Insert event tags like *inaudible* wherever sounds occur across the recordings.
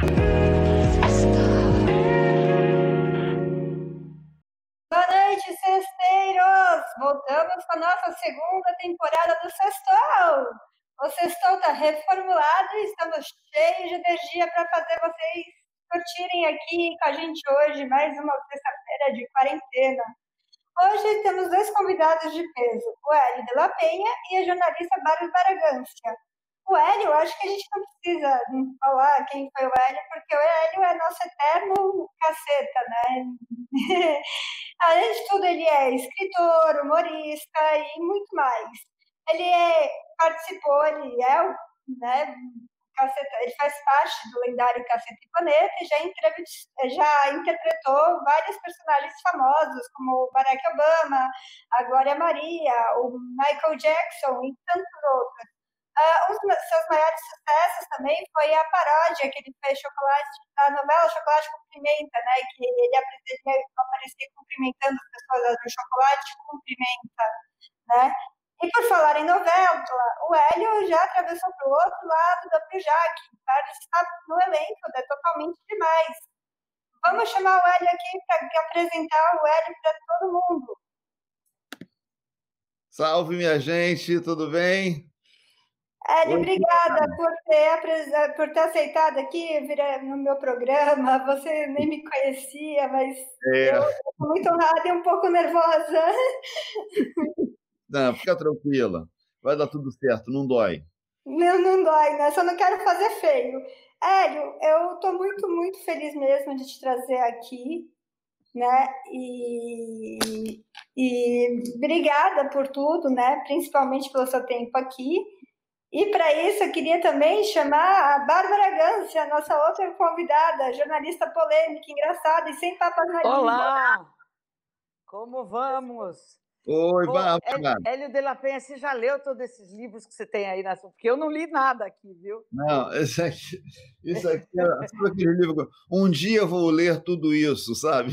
Boa noite, cesteiros! Voltamos com a nossa segunda temporada do Sextou. O Sextou está reformulado e estamos cheios de energia para fazer vocês curtirem aqui com a gente hoje, mais uma sexta-feira de quarentena. Hoje temos dois convidados de peso, o Hélio de La Penha e a jornalista Bárbara Baragância. O Hélio, acho que a gente não precisa falar quem foi o Hélio, porque o Hélio é nosso eterno caceta, né? *laughs* Além de tudo, ele é escritor, humorista e muito mais. Ele é, participou, ele é né, Caceta, ele faz parte do lendário Caceta e Planeta e já, já interpretou vários personagens famosos, como o Barack Obama, a Glória Maria, o Michael Jackson e tantos outros. Uh, um dos seus maiores sucessos também foi a paródia que ele fez chocolate, a novela Chocolate com Pimenta, né? Que ele aparecia cumprimentando as pessoas no chocolate com pimenta, né? E por falar em novela, o Hélio já atravessou para o outro lado da Projac, tá? Está no elenco, é totalmente demais. Vamos chamar o Hélio aqui para apresentar o Hélio para todo mundo. Salve, minha gente, tudo bem? Hélio, obrigada por ter, por ter aceitado aqui vir no meu programa. Você nem me conhecia, mas é. eu estou muito honrada e um pouco nervosa. *laughs* Não, fica tranquila. Vai dar tudo certo, não dói. Não, não dói, né? Só não quero fazer feio. Hélio, eu estou muito, muito feliz mesmo de te trazer aqui, né? E, e obrigada por tudo, né? Principalmente pelo seu tempo aqui. E para isso eu queria também chamar a Bárbara Gância, nossa outra convidada, jornalista polêmica, engraçada e sem papas na língua. Olá! Como vamos? Oi, Bárbara. Hélio de la Penha, você já leu todos esses livros que você tem aí na sua? Porque eu não li nada aqui, viu? Não, isso aqui, isso aqui é aquele livro. Um dia eu vou ler tudo isso, sabe?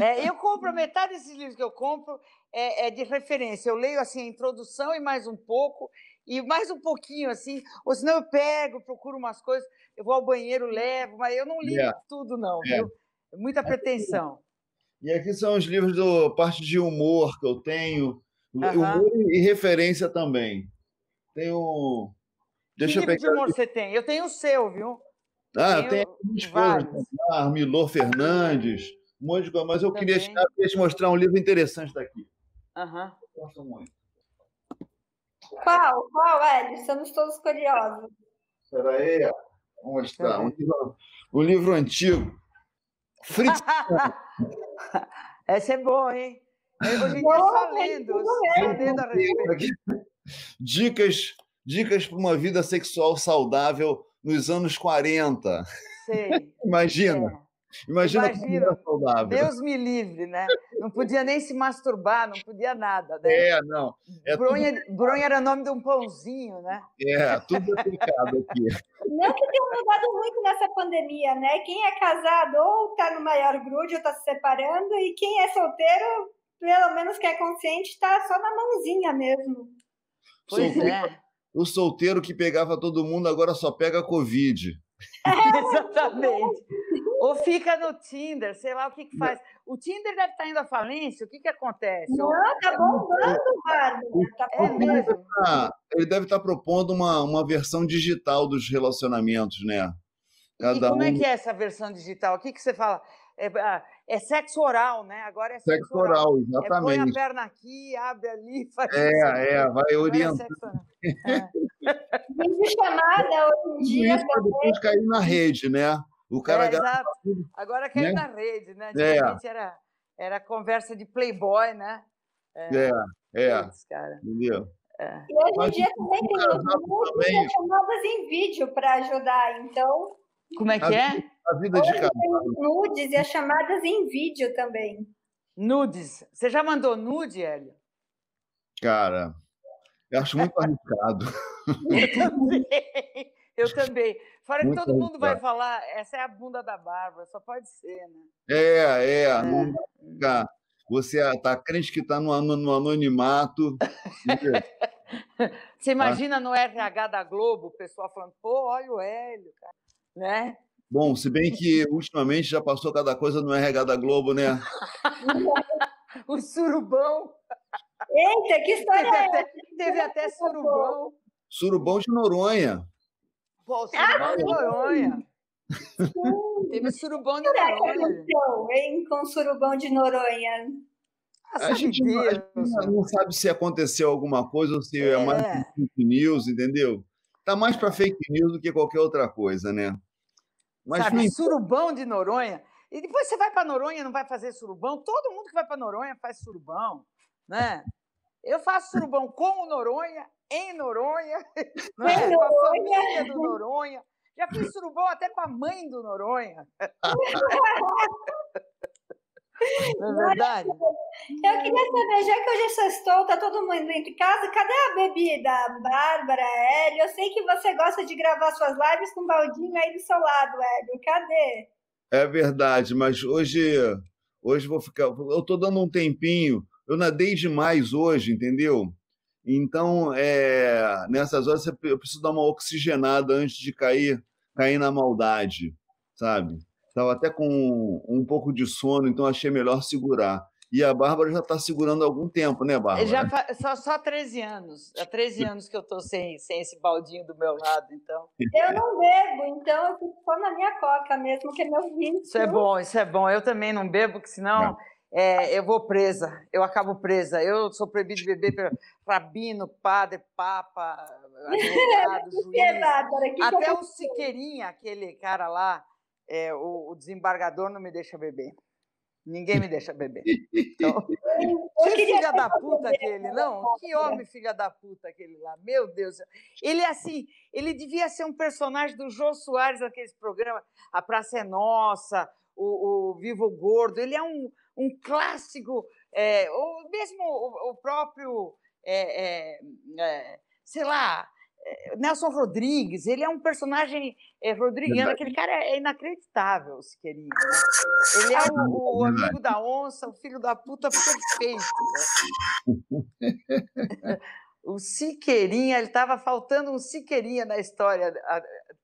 É, eu compro, metade desses livros que eu compro é, é, de referência. Eu leio assim a introdução e mais um pouco, e mais um pouquinho assim, ou senão eu pego, procuro umas coisas, eu vou ao banheiro, levo, mas eu não li é. tudo, não, é. viu? Muita pretensão. E aqui são os livros do parte de humor que eu tenho, uhum. humor e referência também. Tenho. Deixa que eu pegar. de humor você tem? Eu tenho o seu, viu? Ah, tenho tem coisas, ah, Milor Fernandes, um monte de coisa, mas eu queria, queria, te mostrar um livro interessante daqui. Aham. Uhum. Gosto muito. Qual? Qual, Hélio? Estamos todos curiosos. Espera aí, vou mostrar. Um livro, um livro antigo. Fritz. *laughs* Essa é boa, hein? Dia só lendo, só lendo a respeito. Dicas, dicas para uma vida sexual saudável nos anos 40. Sei. *laughs* Imagina. É. Imagina, Imagina saudável. Deus me livre, né? Não podia nem se masturbar, não podia nada, né? É, não. É bronha, tudo... bronha era nome de um pãozinho, né? É, tudo aplicado aqui. Não que tenha mudado muito nessa pandemia, né? Quem é casado ou está no maior grude ou está se separando, e quem é solteiro, pelo menos que é consciente, está só na mãozinha mesmo. Pois solteiro, é. O solteiro que pegava todo mundo agora só pega Covid. É, *laughs* Exatamente. Ou fica no Tinder, sei lá o que, que faz. O Tinder deve estar indo à falência, o que, que acontece? Não, tá bombando, Bárbara. Tá é mesmo. Ele deve estar propondo uma, uma versão digital dos relacionamentos, né? Cada e como é um... é que é essa versão digital? O que, que você fala? É, ah, é sexo oral, né? Agora é sexo, sexo oral. oral. exatamente. É, põe a perna aqui, abre ali, *laughs* faz É, isso. é, vai é orientando. É chamada hoje em dia. Isso para depois cair na rede, né? O cara é, exato. Agora caiu né? na rede, né? É. Antigamente é. era, era conversa de playboy, né? É, é. é. cara. Entendeu? É. E hoje em dia também tem muitas chamadas em vídeo para ajudar, então... Como é que é? A vida de casal. nudes e as chamadas em vídeo também. Nudes. Você já mandou nude, Hélio? Cara, eu acho muito *laughs* arriscado. Eu também. Eu também. Fora que todo mundo vai falar, essa é a bunda da Bárbara, só pode ser, né? É, é. é. Não Você está crente que está no, no, anonimato. *laughs* Você imagina no RH da Globo o pessoal falando, pô, olha o Hélio, cara. Né? Bom, se bem que ultimamente já passou cada coisa no RH da Globo, né? *laughs* o surubão. Eita, que história teve é até, Teve até surubão. Surubão de Noronha. Pô, surubão ah, de Noronha. Teve surubão de Noronha. Que aconteceu, hein, com surubão de Noronha? A, a gente, não, a gente não sabe se aconteceu alguma coisa ou se é, é mais fake news, entendeu? Tá mais para fake news do que qualquer outra coisa, né? Mas Sabe, não... surubão de Noronha. E depois você vai para Noronha não vai fazer surubão? Todo mundo que vai para Noronha faz surubão, né? Eu faço surubão com o Noronha, em Noronha, *laughs* né? com a família do Noronha. Já fiz surubão até com a mãe do Noronha. *laughs* Não é verdade? Eu queria saber, já que hoje é sextou, tá todo mundo dentro de casa, cadê a bebida? Bárbara, Hélio, eu sei que você gosta de gravar suas lives com o baldinho aí do seu lado, Hélio, cadê? É verdade, mas hoje, hoje vou ficar, eu tô dando um tempinho, eu nadei demais hoje, entendeu? Então, é, nessas horas eu preciso dar uma oxigenada antes de cair, cair na maldade, sabe? Estava até com um pouco de sono, então achei melhor segurar. E a Bárbara já está segurando há algum tempo, né, Bárbara? Já só, só 13 anos. Há 13 *laughs* anos que eu estou sem, sem esse baldinho do meu lado, então. Eu não bebo, então eu fico só na minha coca mesmo, que é meu vinho. Isso é bom, isso é bom. Eu também não bebo, porque senão é, eu vou presa, eu acabo presa. Eu sou proibido de beber pelo rabino, padre, papa, *laughs* advogado, juiz. Até o Siqueirinha, aquele cara lá, é, o, o, desembargador não me deixa beber. Ninguém me deixa beber. Então, *laughs* *laughs* que filha da puta aquele, não? Que homem filha da puta aquele lá, meu Deus. Ele é assim, ele devia ser um personagem do Jô Soares naqueles programas, A Praça é Nossa, o, o Vivo Gordo. Ele é um, um clássico, é, ou mesmo o, o próprio, é, é, é sei lá, é, Nelson Rodrigues, ele é um personagem é, rodriguiano, aquele cara é inacreditável, se queria. Né? Ele é o, o, amigo da onça, o filho da puta perfeito. Né? *laughs* o Siqueirinha, ele estava faltando um Siqueirinha na história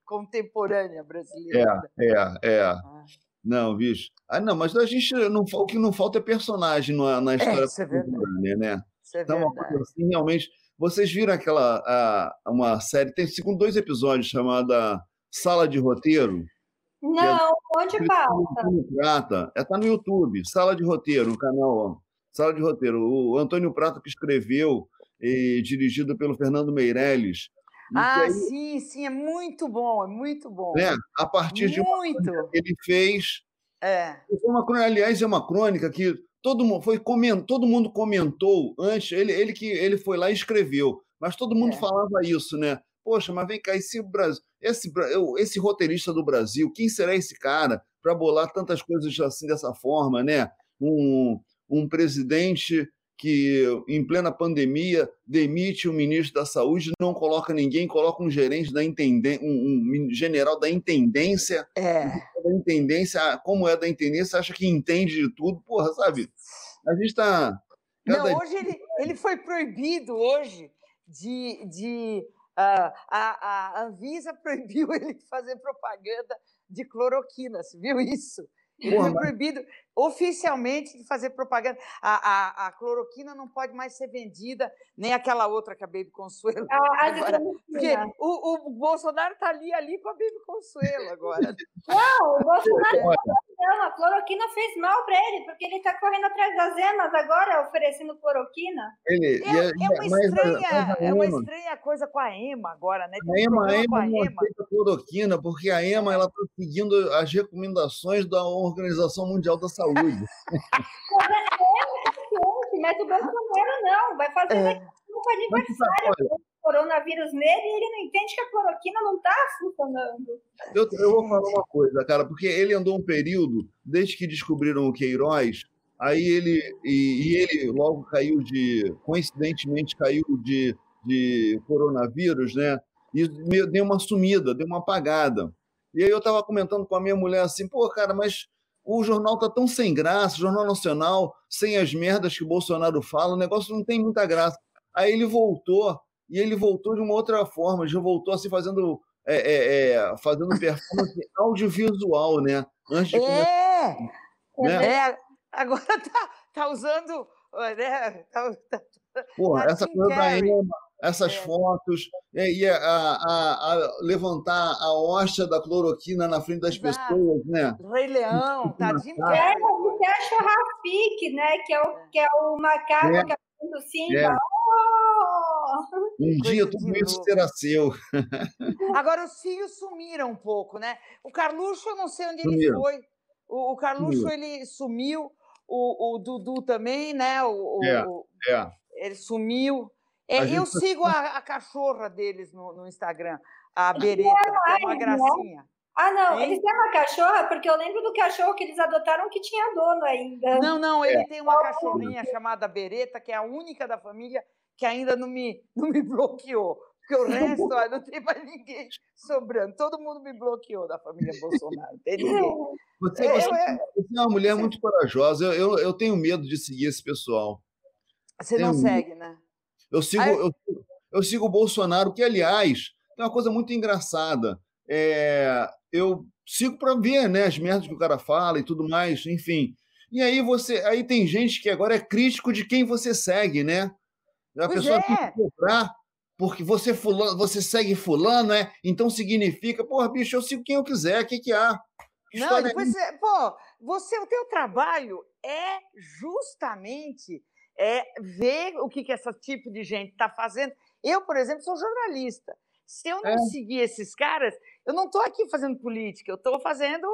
contemporânea brasileira. É, é, é. Ah. Não, bicho. Ah, não, mas a gente não, o que não falta é personagem na, na história é, contemporânea, né? Isso é então, assim, realmente vocês viram aquela a, uma série, tem segundo dois episódios chamada Sala de Roteiro? Não, é, onde passa? Prata, está no YouTube, Sala de Roteiro, no canal Sala de Roteiro. O Antônio Prata que escreveu e dirigido pelo Fernando Meirelles. Ah, aí, sim, sim, é muito bom, é muito bom. Né? A partir muito. de uma que ele fez. É. Uma, aliás, é uma crônica que todo mundo foi coment, todo mundo comentou antes, ele, ele que ele foi lá e escreveu, mas todo mundo é. falava isso, né? Poxa, mas vem cá, esse Brasil, esse, esse roteirista do Brasil, quem será esse cara para bolar tantas coisas assim dessa forma, né? Um, um presidente que, em plena pandemia, demite o ministro da Saúde, não coloca ninguém, coloca um gerente da intendência, um, um, general da intendência. É. Da intendência, como é da intendência, acha que entende de tudo. Porra, sabe? A gente está. Cada... Não, hoje ele, ele foi proibido hoje de. de uh, a, a Anvisa *laughs* proibiu ele de fazer propaganda de cloroquina. Você viu isso? Ele Porra, foi proibido oficialmente de fazer propaganda. A, a, a, cloroquina não pode mais ser vendida, nem aquela outra que a Baby Consuelo. Ah, *laughs* agora, porque o, o Bolsonaro está ali, ali com a Baby Consuelo agora. *laughs* Não, o Bolsonaro não, a cloroquina fez mal para ele, porque ele está correndo atrás das emas agora, oferecendo cloroquina. Ele, é, é, uma estranha, é uma estranha coisa com a EMA agora, né? Tem a EMA, a EMA não aceita cloroquina, porque a EMA ela está seguindo as recomendações da Organização Mundial da Saúde. Mas o Bolsonaro não, vai fazer é. um aniversário o coronavírus nele e ele não entende que a cloroquina não está funcionando. Eu, eu vou falar uma coisa, cara, porque ele andou um período, desde que descobriram o Queiroz, aí ele e, e ele logo caiu de, coincidentemente caiu de, de coronavírus, né? E deu uma sumida, deu uma apagada. E aí eu estava comentando com a minha mulher assim, pô, cara, mas o jornal tá tão sem graça, o Jornal Nacional, sem as merdas que o Bolsonaro fala, o negócio não tem muita graça. Aí ele voltou, e ele voltou de uma outra forma, já voltou assim fazendo é, é, é, fazendo performance *laughs* audiovisual, né? Antes de é, né? é, agora tá, tá usando. Né? Tá, tá, Pô, tá essa coisa da Emma, essas é. fotos, e a, a, a, levantar a hosta da cloroquina na frente das Exato. pessoas, né? Rei Leão, tá de É, o Cacho Rafik, né? Que é o, é. que é o macaco é. que é do Simba. É. Oh! Um dia tudo isso será seu. *laughs* Agora, os filhos sumiram um pouco, né? O Carluxo, eu não sei onde sumiu. ele foi. O, o Carluxo, sumiu. ele sumiu. O, o Dudu também, né? O, é, o, é. Ele sumiu. É, eu sigo a, a, cachorra deles no, no Instagram, a Bereta, que é uma gracinha. Ah, não, hein? eles têm uma cachorra, porque eu lembro do cachorro que eles adotaram que tinha dono ainda. Não, não, ele é. tem uma cachorrinha chamada Bereta, que é a única da família que ainda não me, não me *laughs* bloqueou. Porque o resto, ó, não tem mais ninguém sobrando. Todo mundo me bloqueou da família Bolsonaro. Não tem ninguém. Você, você, você é uma mulher muito corajosa. Eu, eu, eu tenho medo de seguir esse pessoal. Você não segue, né? Eu sigo, Aí... eu, eu sigo o Bolsonaro, que, aliás, tem uma coisa muito engraçada. É, eu sigo para ver né, as merdas que o cara fala e tudo mais, enfim. E aí você, aí tem gente que agora é crítico de quem você segue, né? A pois pessoa é. tem que cobrar porque você fulano, você segue fulano, é? Então significa, porra, bicho, eu sigo quem eu quiser, o que que há? Não, depois, é, pô, você, o teu trabalho é justamente é ver o que, que esse tipo de gente está fazendo. Eu, por exemplo, sou jornalista. Se eu não é. seguir esses caras, eu não estou aqui fazendo política, eu estou fazendo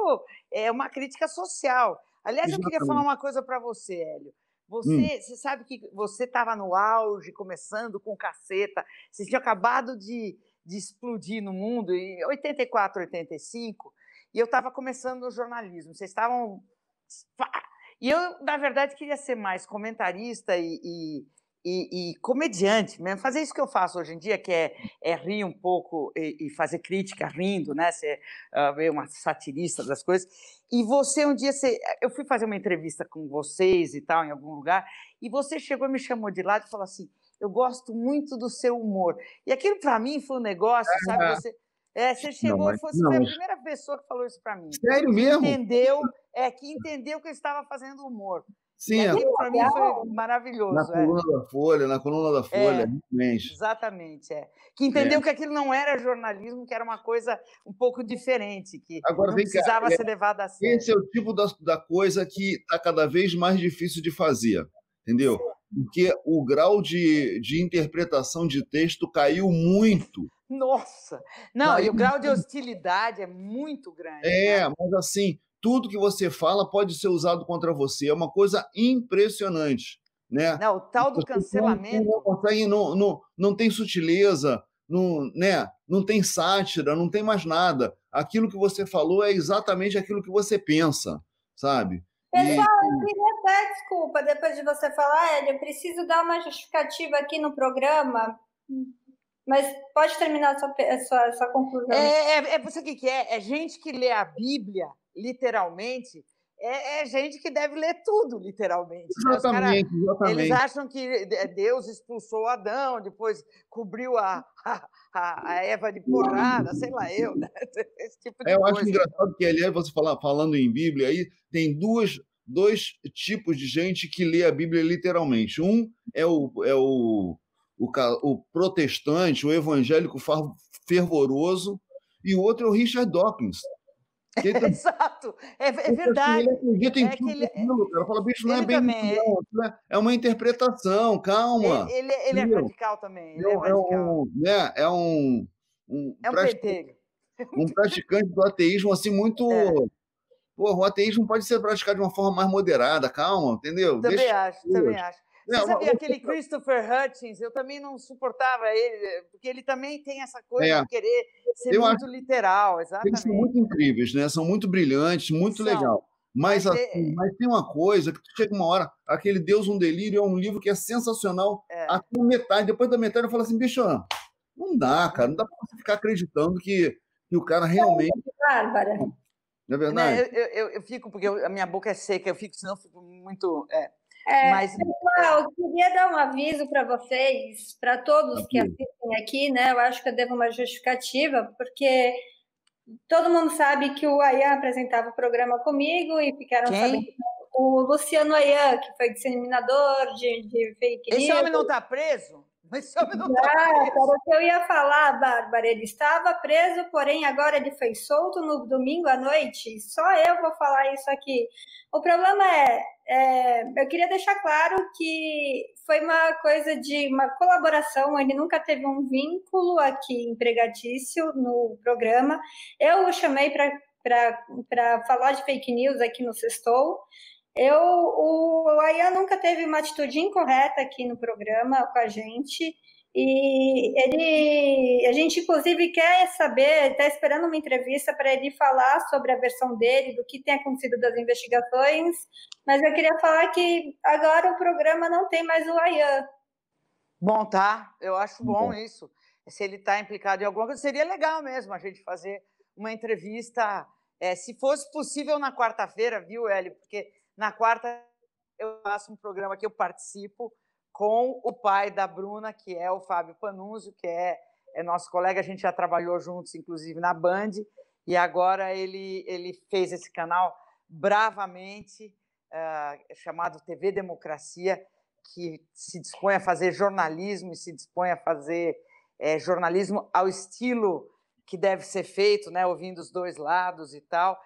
é, uma crítica social. Aliás, Exatamente. eu queria falar uma coisa para você, Hélio. Você, hum. você sabe que você estava no auge, começando com caceta. Você tinha acabado de, de explodir no mundo, em 84, 85, e eu estava começando no jornalismo. Vocês estavam e eu, na verdade, queria ser mais comentarista e, e, e, e, comediante mesmo, fazer isso que eu faço hoje em dia, que é, é rir um pouco e, fazer crítica rindo, né? Ser uh, uma satirista das coisas. E você, um dia, você, eu fui fazer uma entrevista com vocês e tal, em algum lugar, e você chegou e me chamou de lado e falou assim: Eu gosto muito do seu humor. E aquilo, para mim, foi um negócio, sabe? Você é, você chegou não, e foi, não, a primeira pessoa que falou isso para mim. Sério mesmo? Entendeu, é, que *laughs* entendeu que eu estava fazendo humor. Sim, e para mim foi maravilhoso. Na é. coluna da Folha, na coluna da Folha, é, realmente. Exatamente, é. Que entendeu é. que aquilo não era jornalismo, que era uma coisa um pouco diferente, que Agora, não precisava cá, é, ser levada a sério. Esse é o tipo da, da coisa que está cada vez mais difícil de fazer, entendeu? Porque o grau de, de interpretação de texto caiu muito. Nossa! Não, e o grau de hostilidade é muito grande. É, né? mas assim, tudo que você fala pode ser usado contra você. É uma coisa impressionante. Né? Não, o tal do cancelamento. Não, consegue, não, não, não tem sutileza, não, né? não tem sátira, não tem mais nada. Aquilo que você falou é exatamente aquilo que você pensa, sabe? Pessoal, eu queria até, desculpa, depois de você falar, Hélio, eu preciso dar uma justificativa aqui no programa mas pode terminar sua, sua, sua conclusão. É, é, é você que é? É gente que lê a Bíblia, literalmente, é, é, gente que deve ler tudo, literalmente. Exatamente, cara, exatamente. Eles acham que Deus expulsou Adão, depois cobriu a, a, a Eva de porrada, sei lá eu, né? *laughs* Esse tipo de é, eu coisa. acho engraçado que, aliás, você fala, falando em Bíblia, aí tem duas, dois tipos de gente que lê a Bíblia literalmente. Um é o, é o o, o protestante, o evangélico fervoroso, e o outro é o Richard Dawkins. *laughs* Tá... Exato, é, é verdade. Ele acredita em é tudo ele, aquilo, cara. Fala, bicho, não é bem também, não, é uma interpretação, calma. Ele, ele é radical também. Ele é, é, um, né, é um, um, é um praticante, um praticante do ateísmo assim muito. É. O ateísmo pode ser praticado de uma forma mais moderada, calma, entendeu? Também Deixa acho, também acho. Você sabia aquele Christopher Hutchins? Eu também não suportava ele, porque ele também tem essa coisa é. de querer ser eu muito acho... literal, exatamente. Eles são muito incríveis, né? São muito brilhantes, muito são. legal. Mas, mas, assim, é... mas, tem uma coisa que chega uma hora, aquele Deus um Delírio é um livro que é sensacional é. até metade. Depois da metade eu falo assim, bicho, não dá, cara, não dá para você ficar acreditando que, que o cara realmente. Bárbara. Não é verdade? eu, eu, eu, fico, porque a minha boca é seca, eu fico, senão eu fico muito. É, é, mas... Pessoal, eu queria dar um aviso para vocês, para todos que assistem aqui, né? Eu acho que eu devo uma justificativa, porque todo mundo sabe que o Ayan apresentava o programa comigo e ficaram Quem? sabendo o Luciano Ayan, que foi disseminador de, de fake news. Esse homem não está preso? Esse homem não está preso. era o que eu ia falar, Bárbara. Ele estava preso, porém agora ele foi solto no domingo à noite. Só eu vou falar isso aqui. O problema é, é, eu queria deixar claro que foi uma coisa de uma colaboração. Ele nunca teve um vínculo aqui empregatício no programa. Eu o chamei para falar de fake news aqui no Sextou. Eu, o Ayan nunca teve uma atitude incorreta aqui no programa com a gente. E ele, a gente inclusive quer saber, está esperando uma entrevista para ele falar sobre a versão dele, do que tem acontecido das investigações. Mas eu queria falar que agora o programa não tem mais o Ayan. Bom, tá. Eu acho bom isso. Se ele está implicado em alguma coisa, seria legal mesmo a gente fazer uma entrevista, é, se fosse possível na quarta-feira, viu, Hélio? Porque na quarta eu faço um programa que eu participo com o pai da Bruna, que é o Fábio Panunzio, que é, é nosso colega, a gente já trabalhou juntos, inclusive, na Band, e agora ele, ele fez esse canal bravamente, uh, chamado TV Democracia, que se dispõe a fazer jornalismo e se dispõe a fazer é, jornalismo ao estilo que deve ser feito, né, ouvindo os dois lados e tal.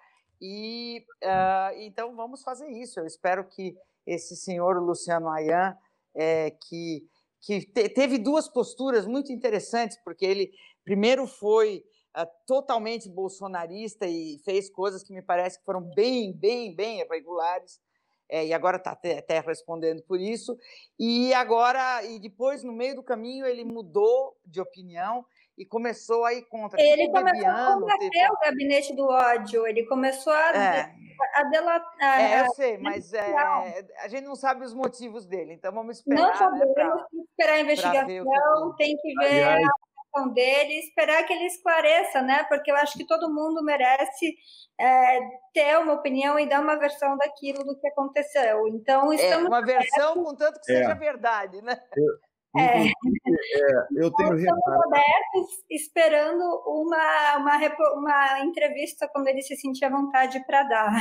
E uh, então vamos fazer isso. Eu espero que esse senhor Luciano Ayan, é, que, que te, teve duas posturas muito interessantes, porque ele primeiro foi uh, totalmente bolsonarista e fez coisas que me parece que foram bem, bem, bem irregulares. É, e agora está até, até respondendo por isso. E agora, e depois, no meio do caminho, ele mudou de opinião e começou a ir contra. Ele começou a combater tipo... o gabinete do ódio, ele começou a, é. a delatar. É, eu sei, mas é, a gente não sabe os motivos dele, então vamos esperar. Não sabemos, né, pra, tem que esperar a investigação, que... tem que ver Aliás. a ação dele, esperar que ele esclareça, né? Porque eu acho que todo mundo merece é, ter uma opinião e dar uma versão daquilo do que aconteceu. Então, estamos. É, uma versão, contanto que seja verdade, né? Eu... É. é. eu tenho abertos esperando uma, uma, uma entrevista quando ele se sentir à vontade para dar.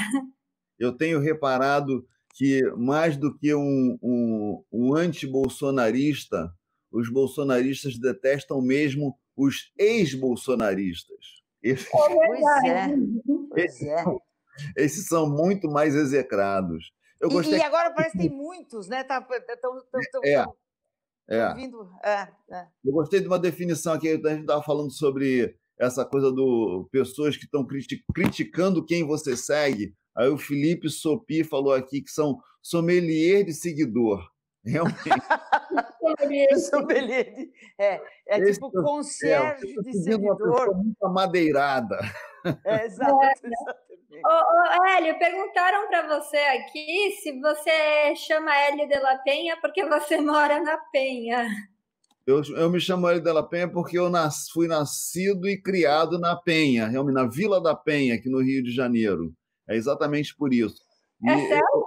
Eu tenho reparado que, mais do que um, um, um anti-bolsonarista, os bolsonaristas detestam mesmo os ex-bolsonaristas. Esses, pois é. Esses, é. São, esses são muito mais execrados. Eu e, e agora parece que tem muitos, né? Tá, tão, tão, tão, é. É. Vindo... É, é. Eu gostei de uma definição aqui, a gente estava falando sobre essa coisa do pessoas que estão criticando quem você segue. Aí o Felipe Sopi falou aqui que são sommelier de seguidor. *laughs* Realmente. *laughs* sommelier de... É, é Esse tipo é, concierge é, de seguidor. Uma muito amadeirada. É, exato, *laughs* exatamente. Ô, ô, Hélio, perguntaram para você aqui se você chama Hélio de la Penha porque você *laughs* mora na Penha. Eu, eu me chamo Hélio de la Penha porque eu nas, fui nascido e criado na Penha, realmente na Vila da Penha, aqui no Rio de Janeiro. É exatamente por isso. E é sério? Eu,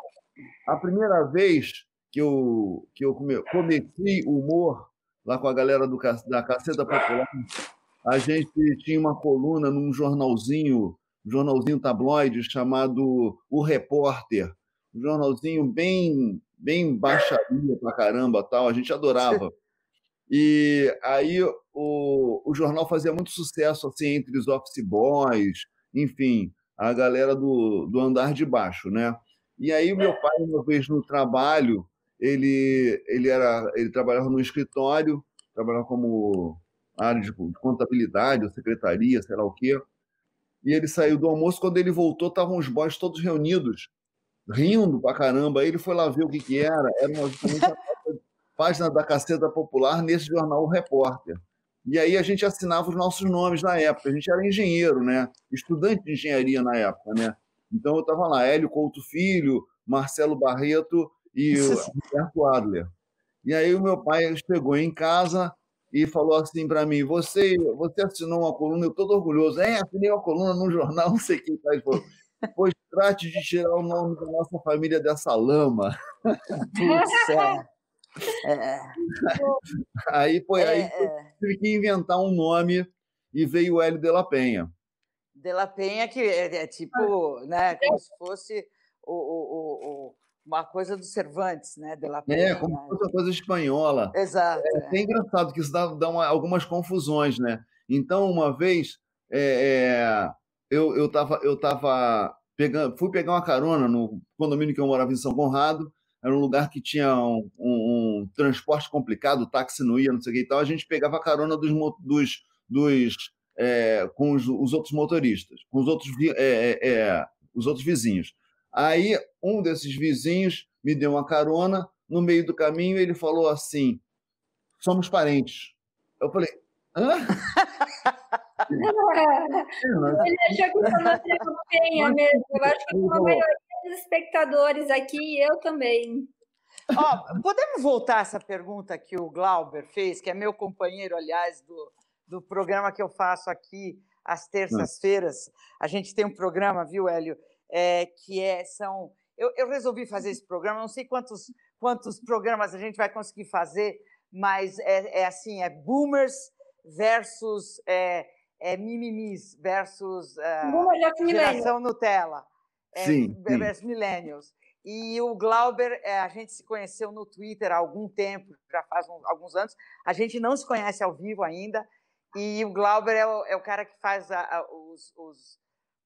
a primeira vez que eu, que eu cometi humor lá com a galera do, da Caceta Popular, a gente tinha uma coluna num jornalzinho um jornalzinho tabloide chamado O Repórter, um jornalzinho bem bem baixaria pra caramba, tal, a gente adorava. E aí o, o jornal fazia muito sucesso assim entre os office boys, enfim, a galera do, do andar de baixo, né? E aí o meu pai uma vez no trabalho, ele ele era ele trabalhava no escritório, trabalhava como área de contabilidade, secretaria, sei lá o quê e ele saiu do almoço. Quando ele voltou, estavam os boys todos reunidos, rindo pra caramba. Aí ele foi lá ver o que, que era. Era uma, uma página da Caceta Popular nesse jornal o Repórter. E aí a gente assinava os nossos nomes na época. A gente era engenheiro, né? Estudante de engenharia na época, né? Então eu estava lá, Hélio Couto Filho, Marcelo Barreto e o Roberto Adler. E aí o meu pai chegou em casa, e falou assim para mim: você, você assinou uma coluna, eu estou orgulhoso. É, assinei uma coluna num jornal, *laughs* não sei quem faz. Pois trate de tirar o nome da nossa família dessa lama. *laughs* Putz, é. *laughs* Aí foi é, aí é. tive que inventar um nome e veio o Hélio de la Penha. De la Penha, que é, é tipo, né, como se fosse o, o, o, uma coisa do Cervantes, né? De la. É, como se fosse uma coisa espanhola. Exato. É, é engraçado que isso dá, dá uma, algumas confusões, né? Então, uma vez, é, eu, eu tava, eu tava pegando, fui pegar uma carona no condomínio que eu morava em São Conrado, era um lugar que tinha um, um, um transporte complicado, o táxi não ia, não sei o que e tal, a gente pegava carona dos, dos, dos é, com os, os, outros motoristas, com os outros, é, é, é, os outros vizinhos. Aí um desses vizinhos me deu uma carona, no meio do caminho ele falou assim, somos parentes. Eu falei, hã? *laughs* Ele achou que falou campanha mesmo. Eu acho que a maioria dos espectadores aqui, eu também. Ó, podemos voltar a essa pergunta que o Glauber fez, que é meu companheiro, aliás, do, do programa que eu faço aqui às terças-feiras. A gente tem um programa, viu, Hélio, é, que é, são... Eu, eu resolvi fazer esse programa, não sei quantos, quantos programas a gente vai conseguir fazer, mas é, é assim, é boomers versus é, é, mimimis versus uh, geração Nutella. É, sim, versus sim. millennials. E o Glauber, é, a gente se conheceu no Twitter há algum tempo, já faz um, alguns anos. A gente não se conhece ao vivo ainda. E o Glauber é o, é o cara que faz a, a, os, os,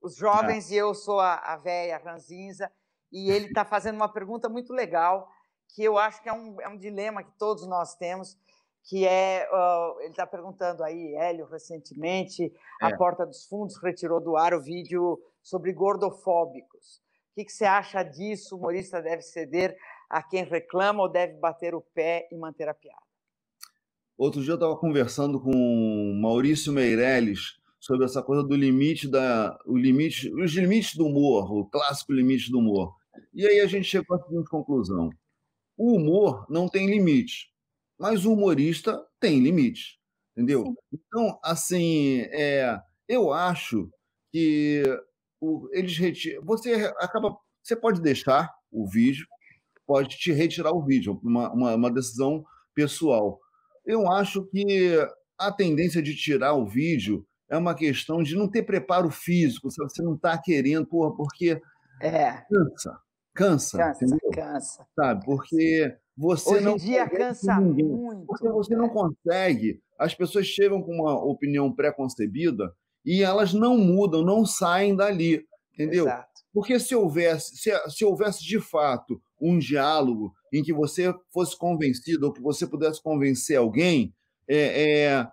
os, jovens é. e eu sou a, a véia ranzinza. E ele está fazendo uma pergunta muito legal, que eu acho que é um, é um dilema que todos nós temos, que é, uh, ele está perguntando aí, Hélio, recentemente, é. a Porta dos Fundos retirou do ar o vídeo sobre gordofóbicos. O que, que você acha disso? O humorista deve ceder a quem reclama ou deve bater o pé e manter a piada? Outro dia eu estava conversando com Maurício Meirelles sobre essa coisa do limite da, o limite, os limites do humor, o clássico limite do humor. E aí a gente chegou à seguinte conclusão: o humor não tem limite mas o humorista tem limite, entendeu? Sim. Então, assim, é, eu acho que o, eles retiram. Você acaba. Você pode deixar o vídeo, pode te retirar o vídeo, uma, uma, uma decisão pessoal. Eu acho que a tendência de tirar o vídeo é uma questão de não ter preparo físico, você não está querendo, porra, porque é. cansa, cansa, cansa, cansa. Sabe? Porque você Hoje não em dia cansa muito. Porque você não consegue. As pessoas chegam com uma opinião pré-concebida e elas não mudam, não saem dali, entendeu? Exato. Porque se houvesse, se, se houvesse de fato um diálogo em que você fosse convencido ou que você pudesse convencer alguém, é, é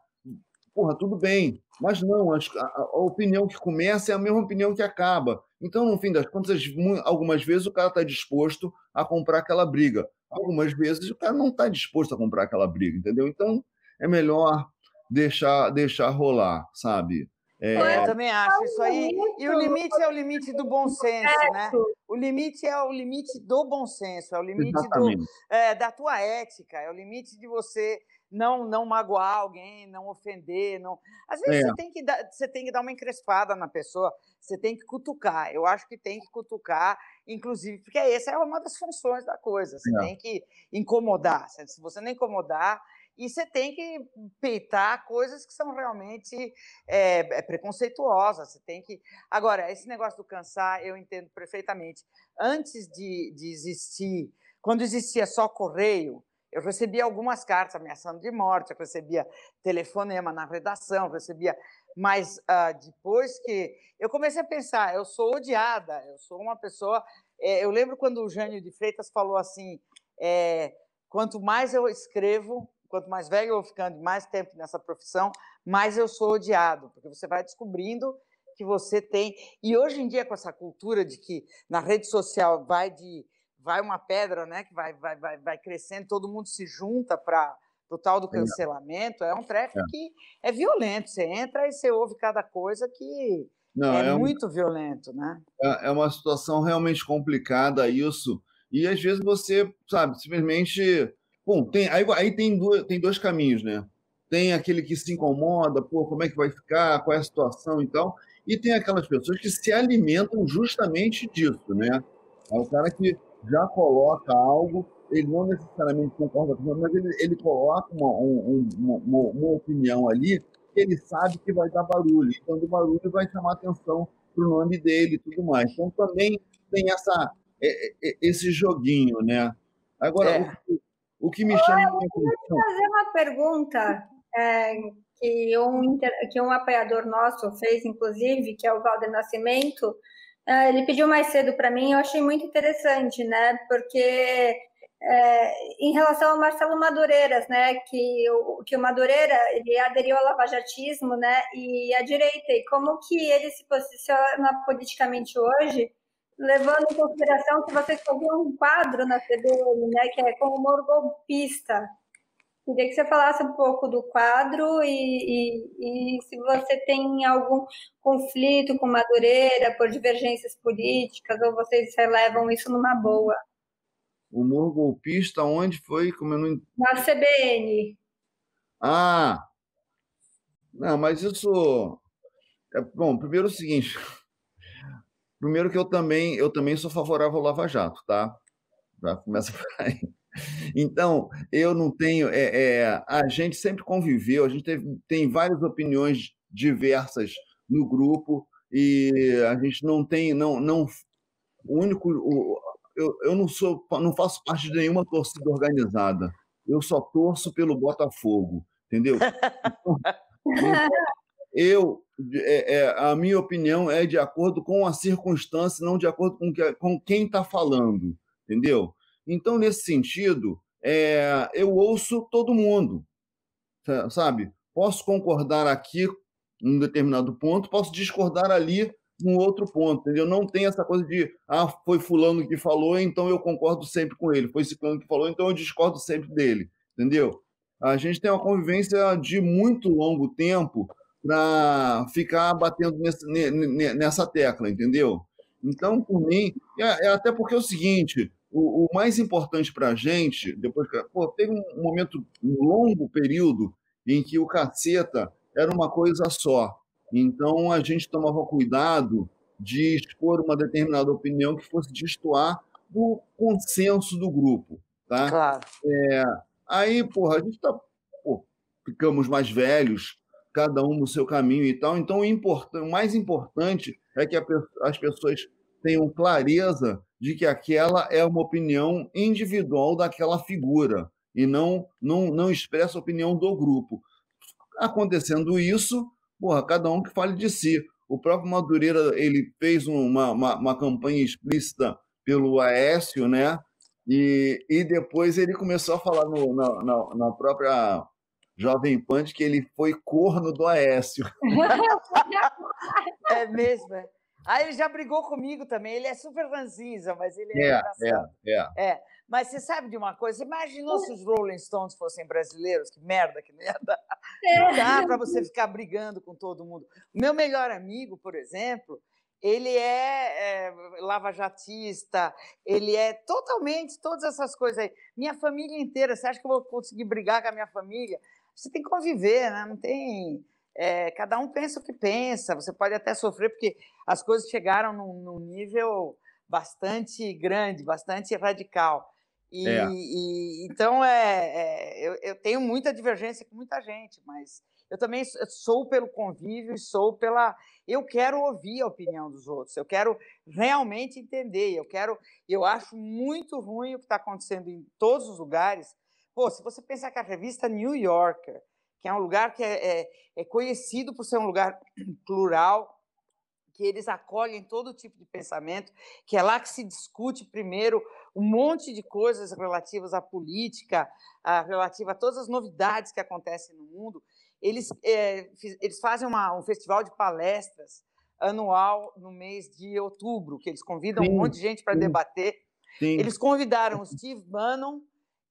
porra, tudo bem. Mas não, a, a, opinião que começa é a mesma opinião que acaba. Então, no fim das contas, algumas vezes o cara está disposto a comprar aquela briga algumas vezes o cara não está disposto a comprar aquela briga, entendeu? Então é melhor deixar, deixar rolar, sabe? É... Eu também acho isso aí. E o limite é o limite do bom senso, né? O limite é o limite do bom senso, é o limite do, é, da tua ética, é o limite de você não não magoar alguém, não ofender, não. Às vezes é. você tem que dar, você tem que dar uma encrespada na pessoa, você tem que cutucar. Eu acho que tem que cutucar, inclusive, porque essa é uma das funções da coisa. Você é. tem que incomodar. Se você não incomodar, e você tem que peitar coisas que são realmente é, preconceituosas. Você tem que. Agora, esse negócio do cansar, eu entendo perfeitamente. Antes de, de existir, quando existia só correio, eu recebia algumas cartas ameaçando de morte, eu recebia telefonema na redação, recebia. Mas uh, depois que eu comecei a pensar, eu sou odiada, eu sou uma pessoa. É, eu lembro quando o Jânio de Freitas falou assim: é, quanto mais eu escrevo, quanto mais velho eu vou ficando, mais tempo nessa profissão, mais eu sou odiado, porque você vai descobrindo que você tem. E hoje em dia, com essa cultura de que na rede social vai de vai uma pedra, né, que vai, vai, vai, vai crescendo, todo mundo se junta para o tal do cancelamento, é um treco é. que é violento. Você entra e você ouve cada coisa que Não, é, é, muito um, violento, né? É, é uma situação realmente complicada isso. E às vezes você, sabe, simplesmente. Bom, tem, aí, aí tem, dois, tem dois caminhos, né? Tem aquele que se incomoda, pô, como é que vai ficar, qual é a situação e tal. E tem aquelas pessoas que se alimentam justamente disso, né? É o cara que já coloca algo ele não necessariamente concorda com mas ele, ele coloca uma, um, uma, uma, opinião ali que ele sabe que vai dar barulho. Então, o barulho vai chamar atenção para o nome dele e tudo mais. Então, também tem essa, esse joguinho, né? Agora, é. o, o, que me chama... Eu queria fazer uma pergunta é, que, um, que um apoiador nosso fez, inclusive, que é o Valder Nascimento, é, ele pediu mais cedo para mim, eu achei muito interessante, né? Porque é, em relação ao Marcelo Madureiras, né, que o, que o Madureira ele aderiu ao lavajatismo, né, e à direita, e como que ele se posiciona politicamente hoje, levando em consideração que você escolheu um quadro na CBN, né, que é como humor golpista. Queria que você falasse um pouco do quadro e, e, e se você tem algum conflito com Madureira por divergências políticas ou vocês relevam isso numa boa humor golpista, onde foi? Como eu não... Na CBN. Ah! Não, mas isso. É, bom, primeiro é o seguinte. Primeiro que eu também, eu também sou favorável ao Lava Jato, tá? Já começa por aí. Então, eu não tenho. É, é, a gente sempre conviveu, a gente teve, tem várias opiniões diversas no grupo e a gente não tem. Não, não, o único. O, eu, eu não sou, não faço parte de nenhuma torcida organizada. Eu só torço pelo Botafogo, entendeu? Então, eu, é, é, a minha opinião é de acordo com a circunstância, não de acordo com, que, com quem está falando, entendeu? Então, nesse sentido, é, eu ouço todo mundo, sabe? Posso concordar aqui em um determinado ponto, posso discordar ali um outro ponto, entendeu? Não tem essa coisa de, ah, foi fulano que falou, então eu concordo sempre com ele. Foi ciclano que falou, então eu discordo sempre dele, entendeu? A gente tem uma convivência de muito longo tempo para ficar batendo nessa, nessa tecla, entendeu? Então, por mim, é, é até porque é o seguinte, o, o mais importante para a gente, depois que pô, teve um momento, um longo período em que o caceta era uma coisa só. Então, a gente tomava cuidado de expor uma determinada opinião que fosse destoar do consenso do grupo. Tá? Claro. É, aí, porra, a gente tá, pô, ficamos mais velhos, cada um no seu caminho e tal. Então, o, import, o mais importante é que a, as pessoas tenham clareza de que aquela é uma opinião individual daquela figura e não, não, não expressa a opinião do grupo. Acontecendo isso, porra, cada um que fale de si. O próprio Madureira ele fez uma, uma, uma campanha explícita pelo Aécio, né? E, e depois ele começou a falar no, na, na, na própria Jovem Pan que ele foi corno do Aécio. *laughs* é mesmo, é. Ah, ele já brigou comigo também. Ele é super ranzinza, mas ele é, é engraçado. É, é. é. Mas você sabe de uma coisa? Imaginou se os Rolling Stones fossem brasileiros? Que merda que merda! É. Não dá para você ficar brigando com todo mundo. Meu melhor amigo, por exemplo, ele é, é lavajatista, ele é totalmente todas essas coisas aí. Minha família inteira, você acha que eu vou conseguir brigar com a minha família? Você tem que conviver, né? Não tem. É, cada um pensa o que pensa. Você pode até sofrer porque as coisas chegaram num, num nível bastante grande, bastante radical. E, é. e então é, é eu, eu, tenho muita divergência com muita gente, mas eu também sou pelo convívio e sou pela. Eu quero ouvir a opinião dos outros, eu quero realmente entender, eu quero. Eu acho muito ruim o que está acontecendo em todos os lugares. Pô, se você pensar que a revista New Yorker, que é um lugar que é, é, é conhecido por ser um lugar *clears throat* plural, que eles acolhem todo tipo de pensamento, que é lá que se discute primeiro um monte de coisas relativas à política, a, relativa a todas as novidades que acontecem no mundo. Eles, é, eles fazem uma, um festival de palestras anual no mês de outubro, que eles convidam sim, um monte de gente para debater. Sim. Eles convidaram o Steve Bannon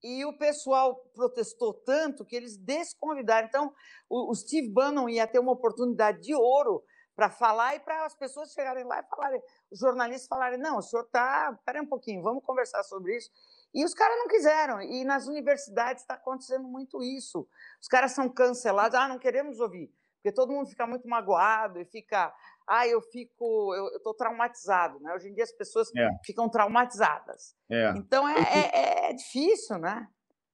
e o pessoal protestou tanto que eles desconvidaram. Então, o, Steve Bannon ia ter uma oportunidade de ouro para falar e para as pessoas chegarem lá e falarem, os jornalistas falarem, não, o senhor está, espera um pouquinho, vamos conversar sobre isso. E os caras não quiseram. E nas universidades está acontecendo muito isso. Os caras são cancelados, ah, não queremos ouvir. porque todo mundo fica muito magoado e fica, ah, eu fico, eu estou traumatizado, né? Hoje em dia as pessoas é. ficam traumatizadas. É. Então é, é, é, difícil, né?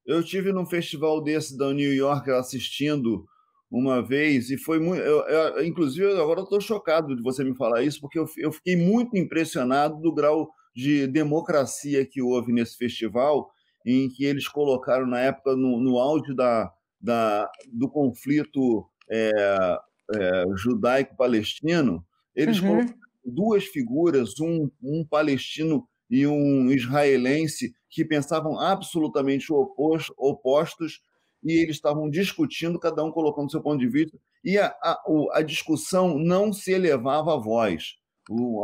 Eu tive num festival desse da New York assistindo uma vez e foi muito. Eu, eu, inclusive, agora estou chocado de você me falar isso, porque eu, eu fiquei muito impressionado do grau de democracia que houve nesse festival, em que eles colocaram, na época, no, no áudio da, da, do conflito é, é, judaico-palestino, eles uhum. colocaram duas figuras, um, um palestino e um israelense, que pensavam absolutamente oposto, opostos, e eles estavam discutindo, cada um colocando seu ponto de vista, e a, a, a discussão não se elevava a voz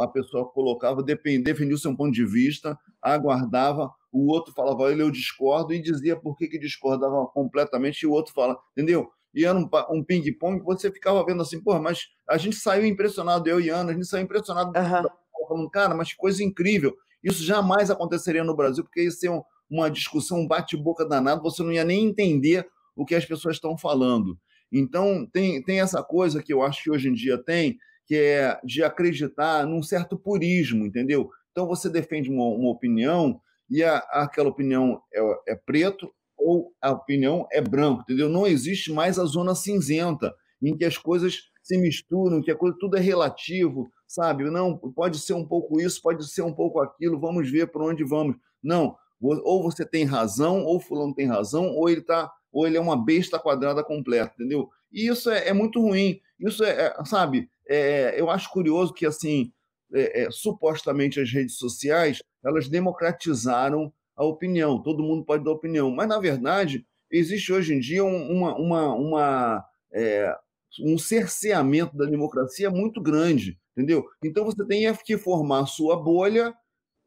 a pessoa colocava, defendia o seu ponto de vista, aguardava, o outro falava, olha, eu discordo, e dizia por que, que discordava completamente, e o outro fala, entendeu? E era um, um ping-pong, você ficava vendo assim, pô, mas a gente saiu impressionado, eu e Ana, a gente saiu impressionado, uhum. falando, cara, mas que coisa incrível. Isso jamais aconteceria no Brasil, porque isso é um, uma discussão, um bate-boca danado, você não ia nem entender o que as pessoas estão falando. Então, tem, tem essa coisa que eu acho que hoje em dia tem, que é de acreditar num certo purismo, entendeu? Então você defende uma, uma opinião e a, aquela opinião é, é, preto ou a opinião é branco, entendeu? Não existe mais a zona cinzenta em que as coisas se misturam, que a coisa tudo é relativo, sabe? Não, pode ser um pouco isso, pode ser um pouco aquilo, vamos ver por onde vamos. Não, ou você tem razão, ou fulano tem razão, ou ele tá, ou ele é uma besta quadrada completa, entendeu? E isso é, é muito ruim. Isso é, é sabe, é, eu acho curioso que, assim, é, é, supostamente as redes sociais elas democratizaram a opinião, todo mundo pode dar opinião, mas, na verdade, existe hoje em dia uma, uma, uma é, um cerceamento da democracia muito grande, entendeu? Então, você tem que formar a sua bolha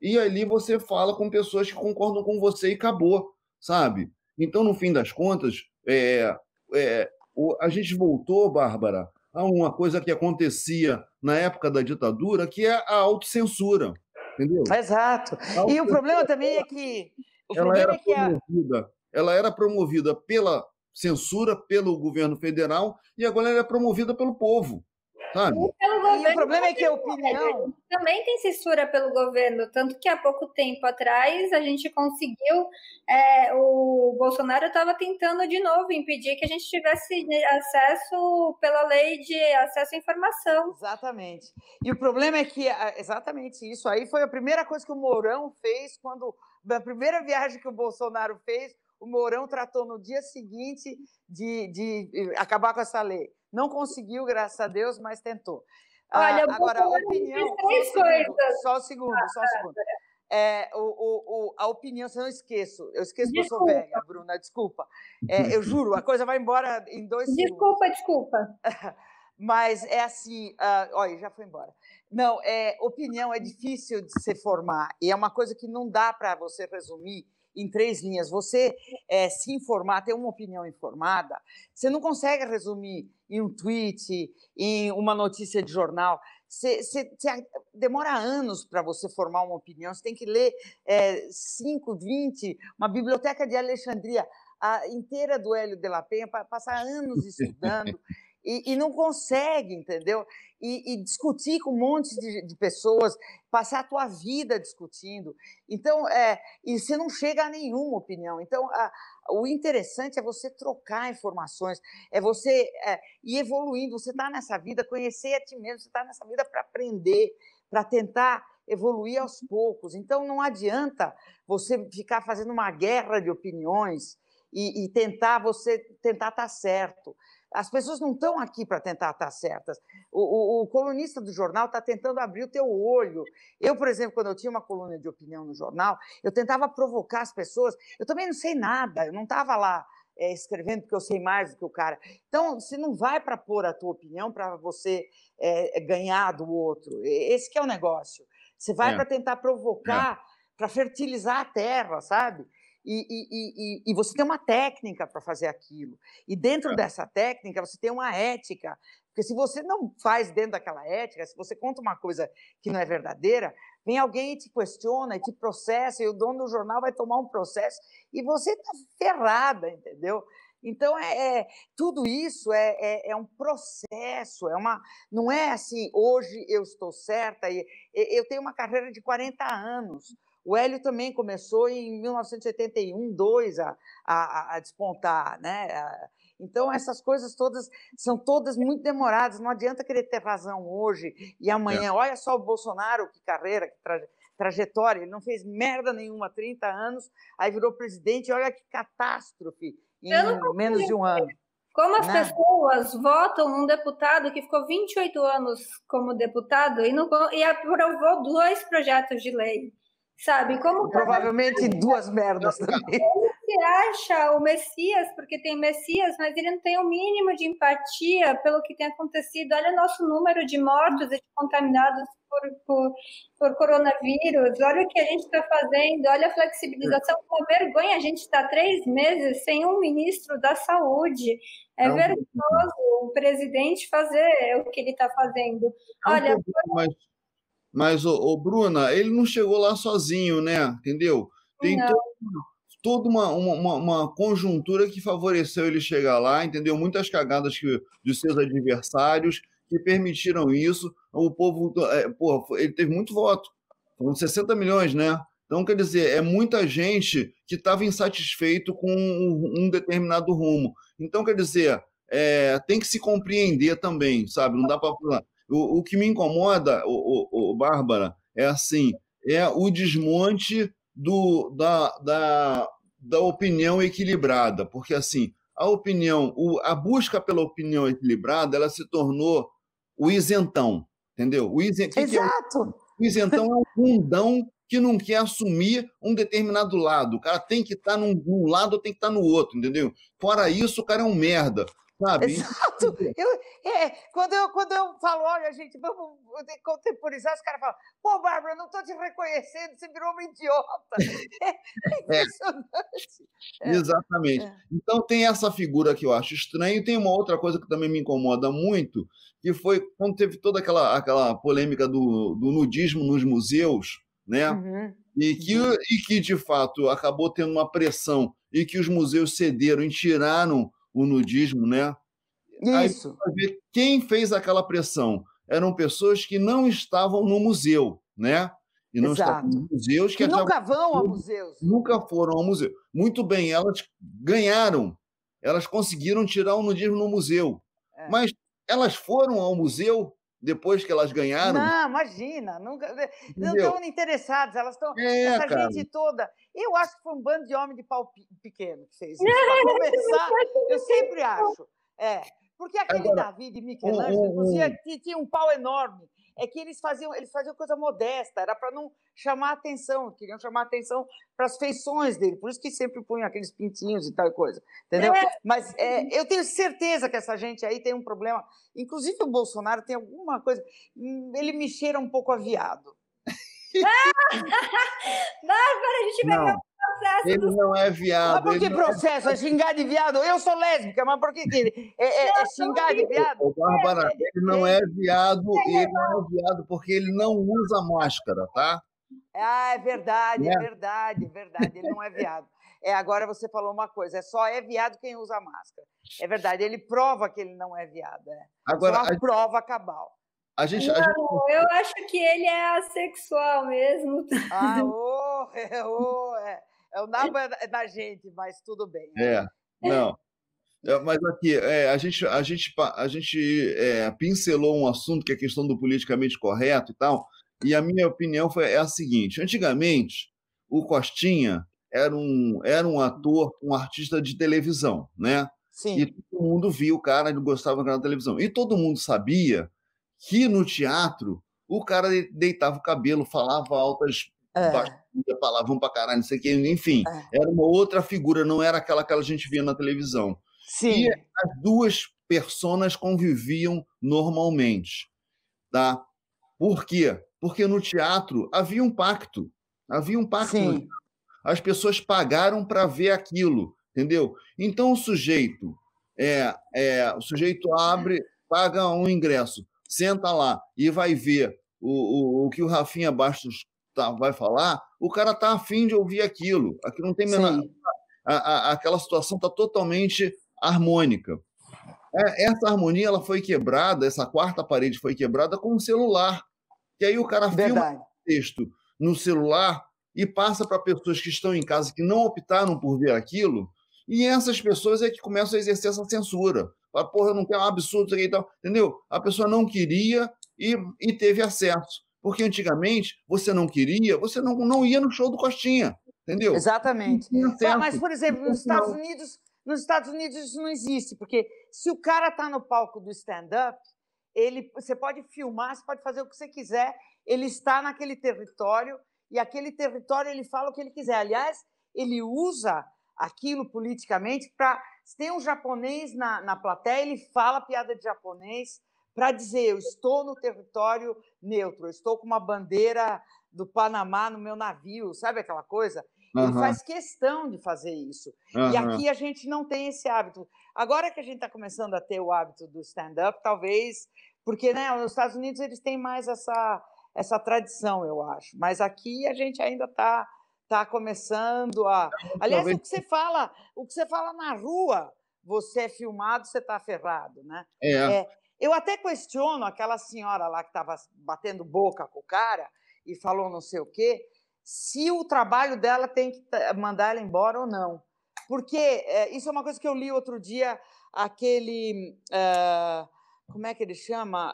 e ali você fala com pessoas que concordam com você e acabou, sabe? Então, no fim das contas, é, é, a gente voltou, Bárbara, a uma coisa que acontecia na época da ditadura, que é a autocensura. Entendeu? Exato. E o problema também é que. O ela era, é que promovida, a... ela era promovida pela censura, pelo governo federal, e agora ela é promovida pelo povo. Sabe? E, o problema é que a opinião. Também tem censura pelo governo, tanto que há pouco tempo atrás a gente conseguiu. É, o Bolsonaro estava tentando de novo impedir que a gente tivesse acesso pela lei de acesso à informação. Exatamente. E o problema é que exatamente isso aí foi a primeira coisa que o Mourão fez quando. Na primeira viagem que o Bolsonaro fez, o Mourão tratou no dia seguinte de, de acabar com essa lei. Não conseguiu, graças a Deus, mas tentou. Ah, Olha, ah, agora, a opinião. Três só, coisas. só um segundo, só um segundo. É, o, o, o, a opinião, se eu não esqueço, eu esqueço que eu sou velha, Bruna, desculpa. É, eu juro, a coisa vai embora em dois desculpa, segundos. Desculpa, desculpa. *laughs* Mas é assim, uh, olha, já foi embora. Não, é, opinião é difícil de se formar e é uma coisa que não dá para você resumir em três linhas. Você é, se informar, ter uma opinião informada, você não consegue resumir em um tweet, em uma notícia de jornal. Você, você, você demora anos para você formar uma opinião. Você tem que ler é, 5, 20, uma biblioteca de Alexandria a, inteira do Hélio de la Penha, passar anos *laughs* estudando. E, e, não consegue, entendeu? E, e, discutir com um monte de, de, pessoas, passar a tua vida discutindo. Então, é, e você não chega a nenhuma opinião. Então, a, o interessante é você trocar informações, é você é, ir evoluindo. Você está nessa vida, conhecer a ti mesmo, você está nessa vida para aprender, para tentar evoluir aos poucos. Então, não adianta você ficar fazendo uma guerra de opiniões e, e tentar você tentar estar tá certo. As pessoas não estão aqui para tentar estar certas. O, o, o colunista do jornal está tentando abrir o teu olho. Eu, por exemplo, quando eu tinha uma coluna de opinião no jornal, eu tentava provocar as pessoas. Eu também não sei nada, eu não estava lá é, escrevendo porque eu sei mais do que o cara. Então, você não vai para pôr a tua opinião para você é, ganhar do outro. Esse é o negócio. Você vai é. para tentar provocar, é. para fertilizar a terra, sabe? E, e, e, e, você tem uma técnica para fazer aquilo. E dentro é. dessa técnica, você tem uma ética. Porque se você não faz dentro daquela ética, se você conta uma coisa que não é verdadeira, vem alguém e te questiona e te processa, e o dono do jornal vai tomar um processo, e você está ferrada, entendeu? Então, é, é tudo isso é, é, é, um processo, é uma, não é assim, hoje eu estou certa, e, eu tenho uma carreira de 40 anos. O Hélio também começou em 1981, 2 a, a, a despontar, né? Então, essas coisas todas são todas muito demoradas. Não adianta querer ter razão hoje e amanhã. É. Olha só o Bolsonaro, que carreira, que trajetória trajetória, ele não fez merda nenhuma há 30 anos, aí virou presidente, olha que catástrofe em menos de um ano. Como as né? pessoas votam num deputado que ficou 28 anos como deputado e, não, e aprovou dois projetos de lei, sabe? Como Provavelmente duas merdas *laughs* também. Ele se acha o Messias, porque tem Messias, mas ele não tem o mínimo de empatia pelo que tem acontecido. Olha o nosso número de mortos e de contaminados por, por, por coronavírus, olha o que a gente está fazendo, olha a flexibilização, uma vergonha, a gente está três meses sem um ministro da saúde. É, é um vergonhoso o presidente fazer o que ele está fazendo. É um olha, mas, mas o, o, Bruna, ele não chegou lá sozinho, né? Entendeu? Tem toda uma, uma, uma, conjuntura que favoreceu ele chegar lá, entendeu? Muitas cagadas que, dos seus adversários que permitiram isso o povo, é, porra, ele teve muito voto, foram 60 milhões, né? Então, quer dizer, é muita gente que estava insatisfeito com um, um, determinado rumo. Então, quer dizer, é, tem que se compreender também, sabe? Não dá para o, o que me incomoda, o, o, o, Bárbara, é assim, é o desmonte do, da, da, da opinião equilibrada, porque assim, a opinião, o, a busca pela opinião equilibrada, ela se tornou o isentão. Entendeu? O isen... Exato. É o isentão é um bundão que não quer assumir um determinado lado. O cara tem que estar tá num, num lado ou tem que estar tá no outro, entendeu? Fora isso, o cara é um merda sabe? *laughs* Exato. Eu, é, quando, eu, quando eu falo, olha, gente, vamos contemporizar, os caras falam, pô, Bárbara, não estou te reconhecendo, você virou uma idiota. *laughs* É, é impressionante. É. Exatamente. É. Então tem essa figura que eu acho estranha, e tem uma outra coisa que também me incomoda muito, que foi quando teve toda aquela, aquela polêmica do, do nudismo nos museus, né? Uhum. E, que, uhum. e que, de fato, acabou tendo uma pressão e que os museus cederam e tiraram o nudismo, né? Isso. Aí, quem fez aquela pressão? Eram pessoas que não estavam no museu, né? E não Exato. estavam nos museus. Que, que nunca vão a museus. Nunca foram ao museu. Muito bem, elas ganharam. Elas conseguiram tirar o nudismo no museu. É. Mas elas foram ao museu depois que elas ganharam? Não, imagina, nunca, não estão interessadas, elas estão. É, essa cara. gente toda. Eu acho que foi um bando de homem de pau pequeno que fez *laughs* isso. Para começar, eu sempre acho. É, porque aquele Agora, Davi de Michelangelo, inclusive, tinha um pau enorme é que eles faziam, eles faziam coisa modesta, era para não chamar atenção, queriam chamar atenção para as feições dele, por isso que sempre punham aqueles pintinhos e tal coisa, entendeu? É. Mas é, eu tenho certeza que essa gente aí tem um problema, inclusive o Bolsonaro tem alguma coisa, hum, ele me cheira um pouco aviado. *laughs* Bárbara, a gente vai não processo. Ele não é viado. Mas por que processo? É... é xingar de viado? Eu sou lésbica, mas por que, que é, é, é xingar de viado? Ô, Bárbara, ele não é viado, ele não é viado porque ele não usa máscara, tá? Ah, é verdade, é, é verdade, é verdade. Ele não é viado. É, agora você falou uma coisa, é só é viado quem usa máscara. É verdade, ele prova que ele não é viado. É. Agora, só a, a prova cabal. A gente, não, a gente... eu acho que ele é assexual mesmo. Ah, *laughs* oh, é, oh, é. É o nabo é da gente, mas tudo bem. Né? É, não. É, mas aqui, é, a gente, a gente, a gente é, pincelou um assunto que é a questão do politicamente correto e tal, e a minha opinião foi, é a seguinte: antigamente, o Costinha era um, era um ator, um artista de televisão, né? Sim. E todo mundo via o cara, ele gostava da televisão. E todo mundo sabia que no teatro o cara deitava o cabelo, falava altas é. Falavam pra caralho, não sei o que, enfim, é. era uma outra figura, não era aquela que a gente via na televisão. Sim. E as duas personas conviviam normalmente, tá? Por quê? Porque no teatro havia um pacto, havia um pacto. Sim. As pessoas pagaram para ver aquilo, entendeu? Então o sujeito, é, é, o sujeito abre, paga um ingresso, senta lá e vai ver o, o, o que o Rafinha Bastos tá, vai falar, o cara tá afim de ouvir aquilo. Aqui não tem menor. A, a, aquela situação está totalmente harmônica. É, essa harmonia ela foi quebrada, essa quarta parede foi quebrada com o celular. E aí o cara Verdade. filma o texto no celular e passa para pessoas que estão em casa que não optaram por ver aquilo, e essas pessoas é que começam a exercer essa censura. Fala, porra, eu não quero um absurdo isso aqui e tal. Entendeu? A pessoa não queria e, e teve acesso. Porque antigamente você não queria, você não, não ia no show do Costinha. Entendeu? Exatamente. mas, por exemplo, nos Estados Unidos, nos Estados Unidos isso não existe, porque se o cara está no palco do stand-up, ele, você pode filmar, você pode fazer o que você quiser, ele está naquele território e aquele território ele fala o que ele quiser. Aliás, ele usa aquilo politicamente para. Se tem um japonês na, na plateia, ele fala piada de japonês para dizer: eu estou no território neutro, eu estou com uma bandeira do Panamá no meu navio, sabe aquela coisa? Uhum. Ele faz questão de fazer isso. Uhum. E aqui a gente não tem esse hábito. Agora que a gente está começando a ter o hábito do stand-up, talvez, porque né, nos Estados Unidos eles têm mais essa, essa tradição, eu acho. Mas aqui a gente ainda está tá começando a. Aliás, o que você fala, o que você fala na rua, você é filmado, você está ferrado, né? É. é. Eu até questiono aquela senhora lá que estava batendo boca com o cara e falou não sei o quê, se o trabalho dela tem que mandar ela embora ou não. Porque é, isso é uma coisa que eu li outro dia, aquele. Uh, como é que ele chama?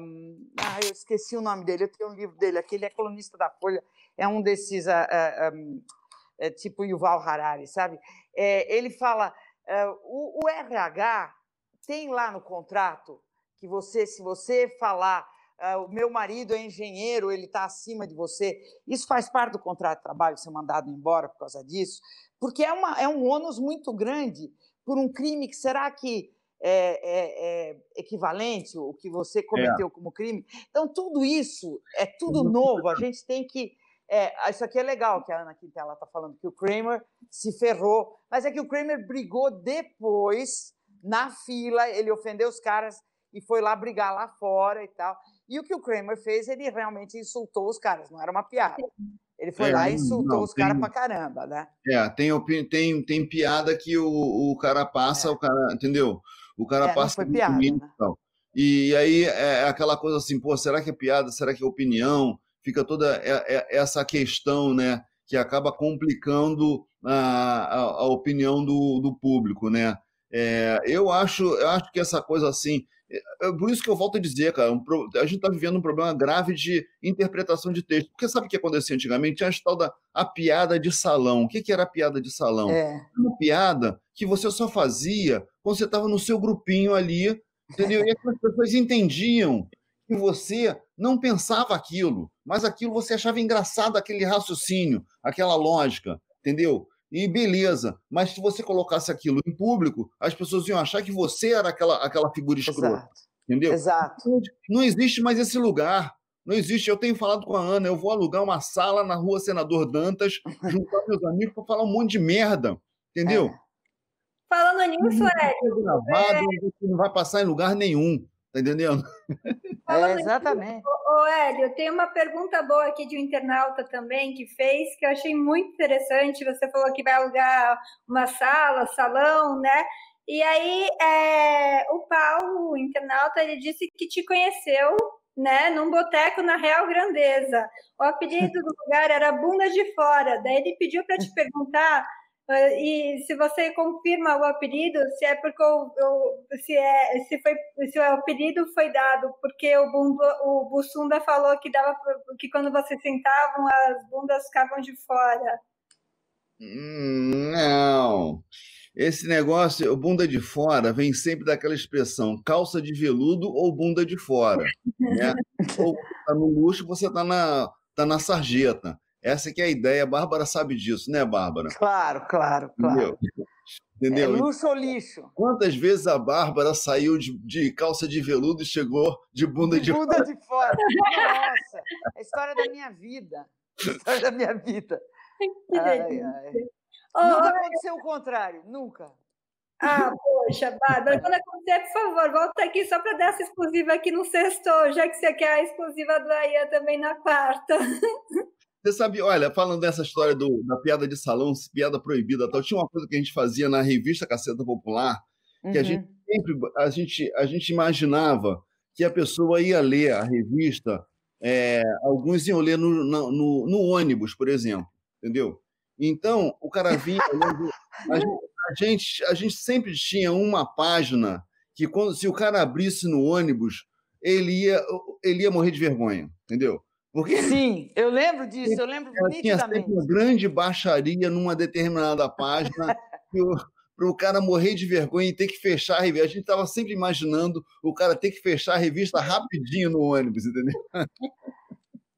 Um, ah, eu esqueci o nome dele, eu tenho um livro dele aqui, ele é colunista da Folha, é um desses, uh, um, é tipo Yuval Harari, sabe? É, ele fala, uh, o, o, RH tem lá no contrato que você, se você falar, o meu marido é engenheiro, ele está acima de você, isso faz parte do contrato de trabalho, ser mandado embora por causa disso, porque é, uma, é um ônus muito grande por um crime que será que é, é, é, equivalente, o que você cometeu é. como crime. Então, tudo isso é tudo novo. A gente tem que. É, isso aqui é legal que a Ana Quintela está falando, que o Kramer se ferrou, mas é que o Kramer brigou depois, na fila, ele ofendeu os caras e foi lá brigar lá fora e tal. E o que o Kramer fez, ele realmente insultou os caras, não era uma piada. Ele foi é, lá e insultou não, os caras pra caramba, né? É, tem, tem, tem piada que o, o cara passa, é. o cara, entendeu? O cara é, passa. Não foi piada, né? E aí é, é aquela coisa assim, pô, será que é piada? Será que é opinião? Fica toda essa questão, né? Que acaba complicando a, a, a opinião do, do público, né? É, eu acho, eu acho que essa coisa assim, é, por isso que eu volto a dizer, cara, um, a gente está vivendo um problema grave de interpretação de texto. Porque sabe o que acontecia antigamente? Tinha a tal da a piada de salão. O que, que era a piada de salão? É. Uma piada que você só fazia quando você estava no seu grupinho ali, entendeu? E as *laughs* pessoas entendiam que você não pensava aquilo, mas aquilo você achava engraçado, aquele raciocínio, aquela lógica, entendeu? E beleza, mas se você colocasse aquilo em público, as pessoas iam achar que você era aquela, aquela figura escrota. Exato. Entendeu? Exato. Não existe mais esse lugar. Não existe. Eu tenho falado com a Ana, eu vou alugar uma sala na rua Senador Dantas, *laughs* juntar meus amigos para falar um monte de merda. Entendeu? É. Falando nisso, é. Gravado, é... Não vai passar em lugar nenhum. Tá entendendo? É, exatamente. Ô, Hélio, tem uma pergunta boa aqui de um internauta também que fez, que eu achei muito interessante. Você falou que vai alugar uma sala, salão, né? E aí, é, o Paulo, o internauta, ele disse que te conheceu né, num boteco na Real Grandeza. O apelido do lugar era Bunda de Fora. Daí ele pediu para te *laughs* perguntar e se você confirma o apelido, se é porque o, o, se é se foi se o apelido foi dado porque o bunda, o Bussunda falou que dava que quando você sentavam as bundas ficavam de fora. Hum, não. Esse negócio, o bunda de fora, vem sempre daquela expressão calça de veludo ou bunda de fora. Né? *laughs* ou tá no luxo, você tá na, tá na sarjeta. Essa que é a ideia, a Bárbara sabe disso, né, Bárbara? Claro, claro, claro. Entendeu? É luxo ou lixo? Quantas vezes a Bárbara saiu de, de calça de veludo e chegou de bunda de, de bunda fora? de fora. Nossa, é a história da minha vida. A história da minha vida. Ai, ai. Oh, nunca aconteceu o contrário, nunca. Ah, poxa, Bárbara, quando acontecer, por favor, volta aqui só para dar essa exclusiva aqui no sexto, já que você quer a exclusiva do AIA também na quarta. *laughs* Você sabe, olha, falando dessa história do, da piada de salão, piada proibida tal, tinha uma coisa que a gente fazia na revista Caceta Popular, que a gente Uhum. sempre a gente, a gente imaginava que a pessoa ia ler a revista, é, alguns iam ler no, na- no, no ônibus, por exemplo, entendeu? Então, o cara vinha a gente, a gente, a gente sempre tinha uma página que, quando, se o cara abrisse no ônibus, ele ia, ele ia morrer de vergonha, entendeu? Porque Sim, eu lembro disso, eu lembro ela tinha nitidamente. uma grande baixaria numa determinada página *laughs* para o cara morrer de vergonha e ter que fechar a revista. A gente estava sempre imaginando o cara ter que fechar a revista rapidinho no ônibus, entendeu? *laughs*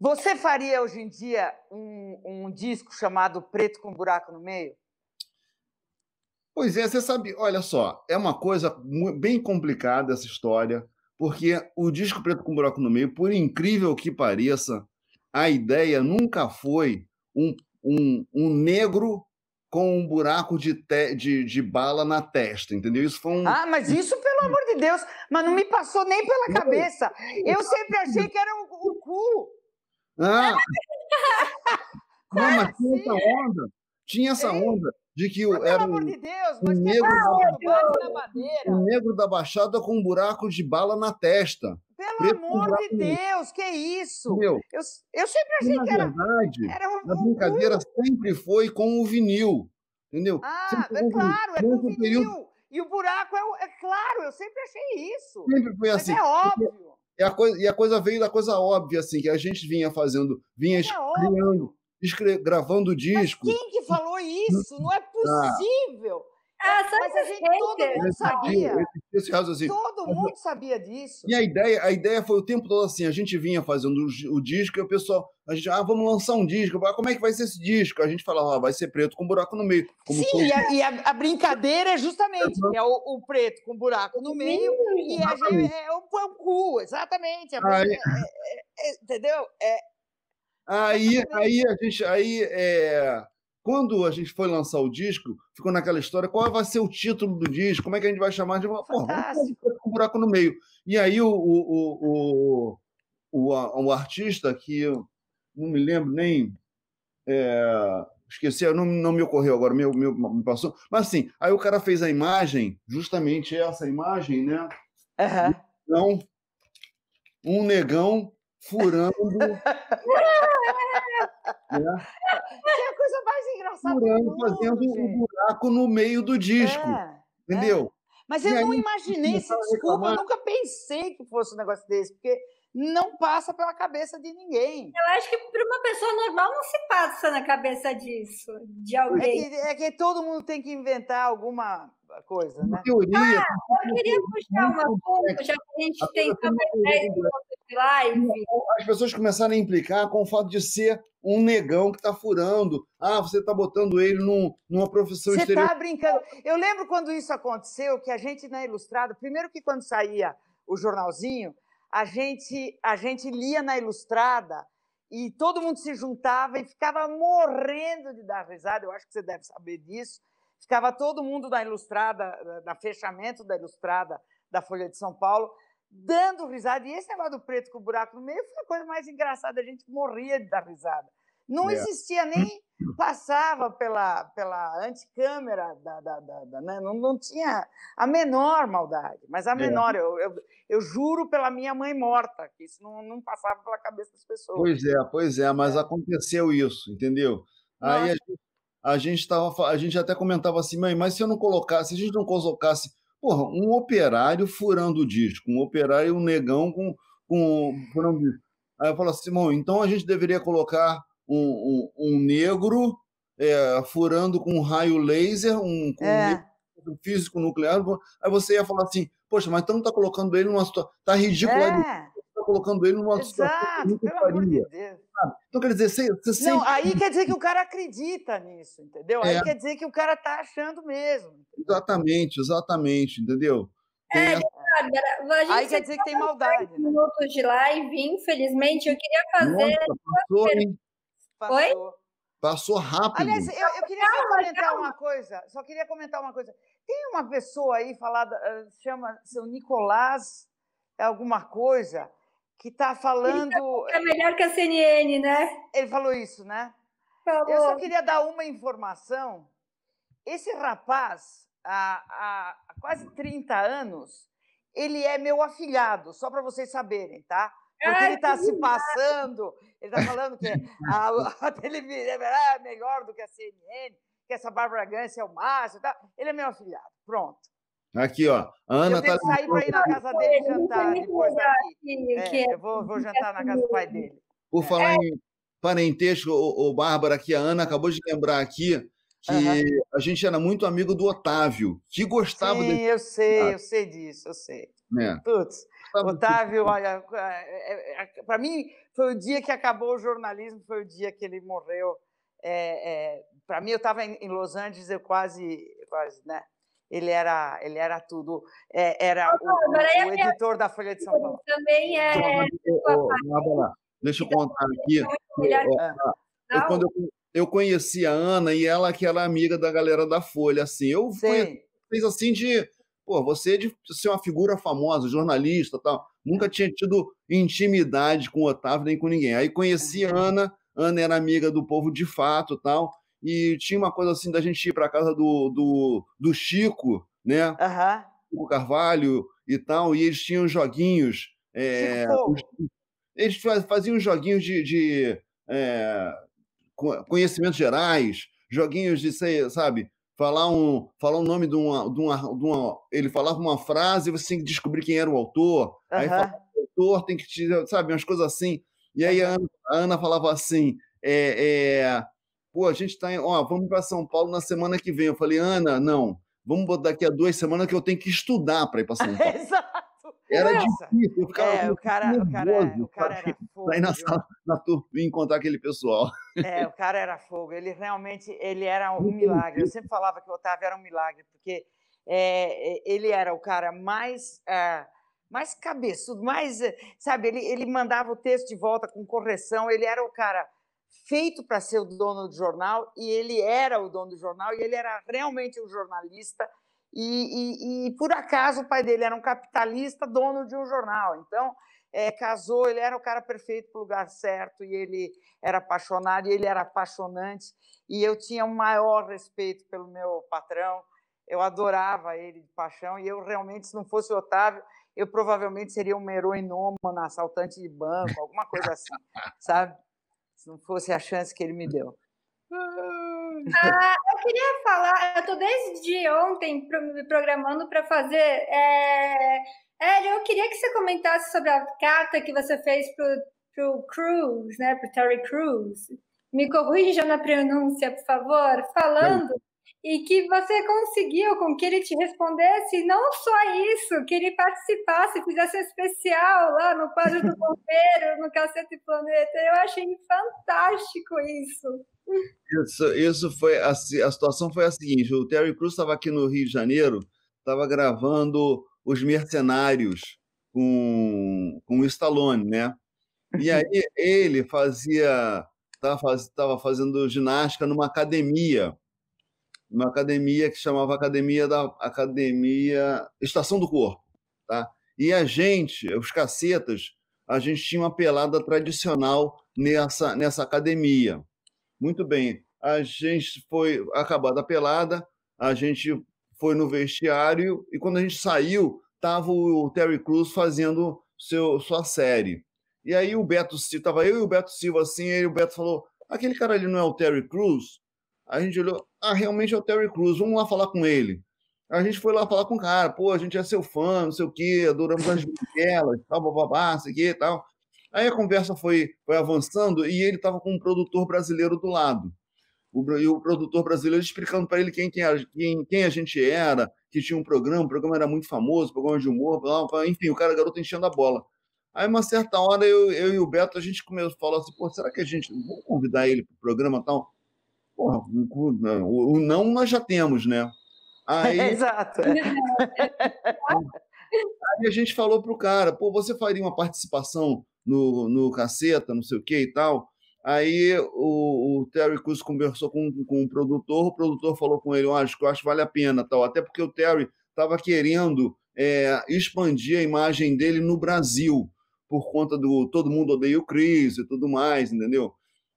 Você faria hoje em dia um, um disco chamado Preto com Buraco no Meio? Pois é, você sabe, olha só, é uma coisa bem complicada essa história, porque o disco Preto com Buraco no Meio, por incrível que pareça, a ideia nunca foi um, um, um negro com um buraco de, te- de, de bala na testa, entendeu? Isso foi um. Ah, mas isso, pelo amor de Deus, mas não me passou nem pela cabeça. Eu sempre achei que era o, o cu. Ah! *laughs* Não, mas tinha assim? essa onda. Tinha essa onda de que Mas, o- era pelo amor um, de Deus, um mas que negro da na madeira. um negro da Baixada com um buraco de bala na testa. Pelo preto amor buraco de. Deus, que isso? Entendeu? Eu, eu sempre achei na que era, verdade, era um, a um brincadeira cu. sempre foi com o vinil. Entendeu? Ah, Sempre é claro, é com um período- vinil. E o buraco é, o- é claro, eu sempre achei isso. Sempre foi Mas assim. é óbvio. E a, coisa, e a coisa veio da coisa óbvia, assim, que a gente vinha fazendo, vinha É criando, óbvio. Gravando disco. Quem que falou isso? Não é possível. Ah, Mas a gente, todo mundo sabia. esse raciocínio. Todo mundo sabia disso. E a ideia, a ideia foi o tempo todo assim, a gente vinha fazendo o, o disco e o pessoal, a gente, ah, vamos lançar um disco, ah, como é que vai ser esse disco? A gente falava, ah, vai ser preto com buraco no meio. Como Sim, foi- e, a, e a- a brincadeira é justamente é o, o preto com buraco no meio e a gente, é o pão cu, exatamente. a é- é- é- entendeu? É, Aí, aí a gente, aí, é, quando a gente foi lançar o disco, ficou naquela história, qual vai ser o título do disco? Como é que a gente vai chamar? De, fazer Fantástico. preto com buraco no meio. E aí o, o, o, o, o, artista que não me lembro nem é, esqueci, não, não me ocorreu agora, meu, meu, me passou. Mas assim, aí o cara fez a imagem, justamente essa imagem, né? aham. Então, um negão furando, *laughs* né? Que é a coisa mais engraçada do furando, mundo, fazendo um gente. buraco no meio do disco, É, entendeu? Mas E eu aí, não imaginei a desculpa, eu nunca pensei que fosse um negócio desse, porque não passa pela cabeça de ninguém. Eu acho que para uma pessoa normal não se passa na cabeça disso, de É alguém. que, é que todo mundo tem que inventar alguma coisa, Uma né? teoria. Eu queria puxar um assunto, já que a gente A tem coisa uma mais teoria 10 minutos de live. as pessoas começaram a implicar com o fato de ser um negão que está furando. Ah, você está botando ele num, numa profissão Você exterior. está brincando. Eu lembro quando isso aconteceu, que a gente na Ilustrada, primeiro que quando saía o jornalzinho, a gente, a gente lia na Ilustrada e todo mundo se juntava e ficava morrendo de dar risada. Eu acho que você deve saber disso. Ficava todo mundo na Ilustrada, na fechamento da Ilustrada da Folha de São Paulo, dando risada. E esse negócio do preto com buraco no meio foi a coisa mais engraçada. A gente morria de dar risada. Não É. existia nem *laughs* passava pela, pela anticâmera, da, da, da, da- né? não, não tinha a menor maldade, mas a menor, eu, eu, eu juro pela minha mãe morta, que isso não, não passava pela cabeça das pessoas. Pois é, pois é, mas aconteceu isso, entendeu? Aí a gente, a gente tava, a gente até comentava assim, mãe, mas se eu não colocasse, se a gente não colocasse, porra, um operário furando o disco, um operário um negão com, com furando o disco. Aí eu falo assim, Simão, então a gente deveria colocar um, um, um negro é, furando com um raio laser, um, um É, negro físico nuclear. Aí você ia falar assim, poxa, mas então está colocando ele numa situação. Está ridículo, é, está colocando ele numa situação que exato, nunca pelo amor de Deus. Então, quer dizer, você, você Não, sempre. aí quer dizer que o cara acredita nisso, entendeu? Aí É. quer dizer que o cara tá achando mesmo. Exatamente, exatamente, entendeu? Tem É, a gente Aí quer dizer que tem maldade, né? minutos de live, infelizmente. Eu queria fazer. Nossa, passou, hein? Oi? Passou. Passou rápido. Aliás, eu, eu queria só comentar uma coisa. Só queria comentar uma coisa. Tem uma pessoa aí falada, eh, chama seu Nicolás é alguma coisa, que está falando. É melhor que a CNN, né? Ele falou isso, né? Por Eu só queria dar uma informação. Esse rapaz, há, há, quase 30 anos, ele é meu afilhado, só para vocês saberem, tá? Porque ele está se passando, ele está falando que a, *laughs* a televisão é melhor do que a CNN, que essa Bárbara Gance é o máximo, tá? ele é meu afilhado, pronto. Aqui, ó. A Ana eu tá... que sair para ir na casa dele jantar depois daqui. É, eu vou, vou jantar na casa do pai dele. Por falar em parentesco, o, o Bárbara, aqui, a Ana acabou de lembrar aqui que uhum. a gente era muito amigo do Otávio, que gostava Sim, eu sei, eu sei disso, eu sei. É. Putz, Otávio, olha, é, é, para mim foi o dia que acabou o jornalismo, foi o dia que ele morreu. É, é, para mim, eu estava em Los Angeles, eu quase, quase, né? Ele era, ele era tudo. É, era o, o, o editor da Folha de São Paulo. Também é. Deixa eu contar aqui. Eu, quando eu, eu conheci a Ana e ela que era amiga da galera da Folha, assim, eu fui, fez assim de, pô, você é de ser uma figura famosa, jornalista, tal. Nunca tinha tido intimidade com o Otávio nem com ninguém. Aí conheci a Ana, Ana era amiga do povo de fato, tal. E tinha uma coisa assim da gente ir para casa do, do, do Chico, né? Uhum. Chico Carvalho e tal, e eles tinham joguinhos. É, eles faziam joguinhos de, de é, conhecimentos gerais, joguinhos de, sabe, falar um, falar o nome de uma, de, uma, de uma. Ele falava uma frase e você tem que descobrir quem era o autor. Uhum. Aí falava, o autor tem que te. Sabe, umas coisas assim. E aí a Ana, a Ana falava assim: é, é, pô, a gente está. Ó, vamos para São Paulo na semana que vem. Eu falei, Ana, não. Vamos daqui a duas semanas que eu tenho que estudar para ir para São *laughs* Paulo. Exato. Era Nossa. difícil, eu ficava é, o cara, o cara, o cara era fogo. Sair na sala, na turma e encontrar aquele pessoal. É, o cara era fogo. Ele realmente, ele era um milagre. Eu sempre falava que o Otávio era um milagre, porque é, ele era o cara mais... É, mais cabeçudo, mais, sabe, ele, ele mandava o texto de volta com correção, ele era o cara feito para ser o dono do jornal, e ele era o dono do jornal, e ele era realmente um jornalista, e, e, e, por acaso o pai dele era um capitalista, dono de um jornal. Então, é, casou, ele era o cara perfeito para o lugar certo, e ele era apaixonado, e ele era apaixonante. E eu tinha um maior respeito pelo meu patrão, eu adorava ele de paixão, e eu realmente, se não fosse o Otávio, eu provavelmente seria um heroinômano, assaltante de banco, alguma coisa assim, sabe? Se não fosse a chance que ele me deu. Ah, eu queria falar, eu estou desde ontem me programando para fazer. É, Hélio, eu queria que você comentasse sobre a carta que você fez para o Cruz, né, para Terry Cruz. Me corrija na pronúncia, por favor, falando e que você conseguiu com que ele te respondesse, não só isso, que ele participasse, fizesse especial lá no quadro do *laughs* bombeiro, no Cacete Planeta. Eu achei fantástico isso. Isso, isso foi a, a situação foi a seguinte: o Terry Crews estava aqui no Rio de Janeiro, estava gravando Os Mercenários com, com o Stallone, né? E aí ele fazia estava faz, fazendo ginástica numa academia uma academia que chamava Academia da Academia Estação do Corpo, tá? E a gente, os cacetas, a gente tinha uma pelada tradicional nessa nessa academia. Muito bem, a gente foi acabada a pelada, a gente foi no vestiário e quando a gente saiu, tava o Terry Crews fazendo seu sua série. E aí o Beto Silva, tava eu e o Beto Silva assim, e o Beto falou: "Aquele cara ali não é o Terry Crews?" A gente olhou, ah, realmente é o Terry Crews, vamos lá falar com ele. A gente foi lá falar com o cara, pô, a gente é seu fã, não sei o quê, adoramos as branquelas, tal, bababá, não sei o quê tal. Aí a conversa foi, foi avançando e ele estava com um produtor brasileiro do lado. O, e o produtor brasileiro explicando para ele quem, quem, quem, quem, a gente era, que tinha um programa, o programa era muito famoso, programa de humor, blá, blá, enfim, o cara garoto enchendo a bola. Aí, uma certa hora, eu, eu e o Beto, a gente começou a falar assim, pô, será que a gente, vamos convidar ele para o programa tal? Porra, o não nós já temos, né? Aí, *laughs* Exato. É. Aí a gente falou pro cara, pô, você faria uma participação no, no caceta, não sei o que e tal. Aí o, o Terry Cruz conversou com, com o produtor, o produtor falou com ele, oh, acho que eu acho que vale a pena, tal. Até porque o Terry estava querendo é, expandir a imagem dele no Brasil, por conta do todo mundo odeia o Chris e tudo mais, entendeu?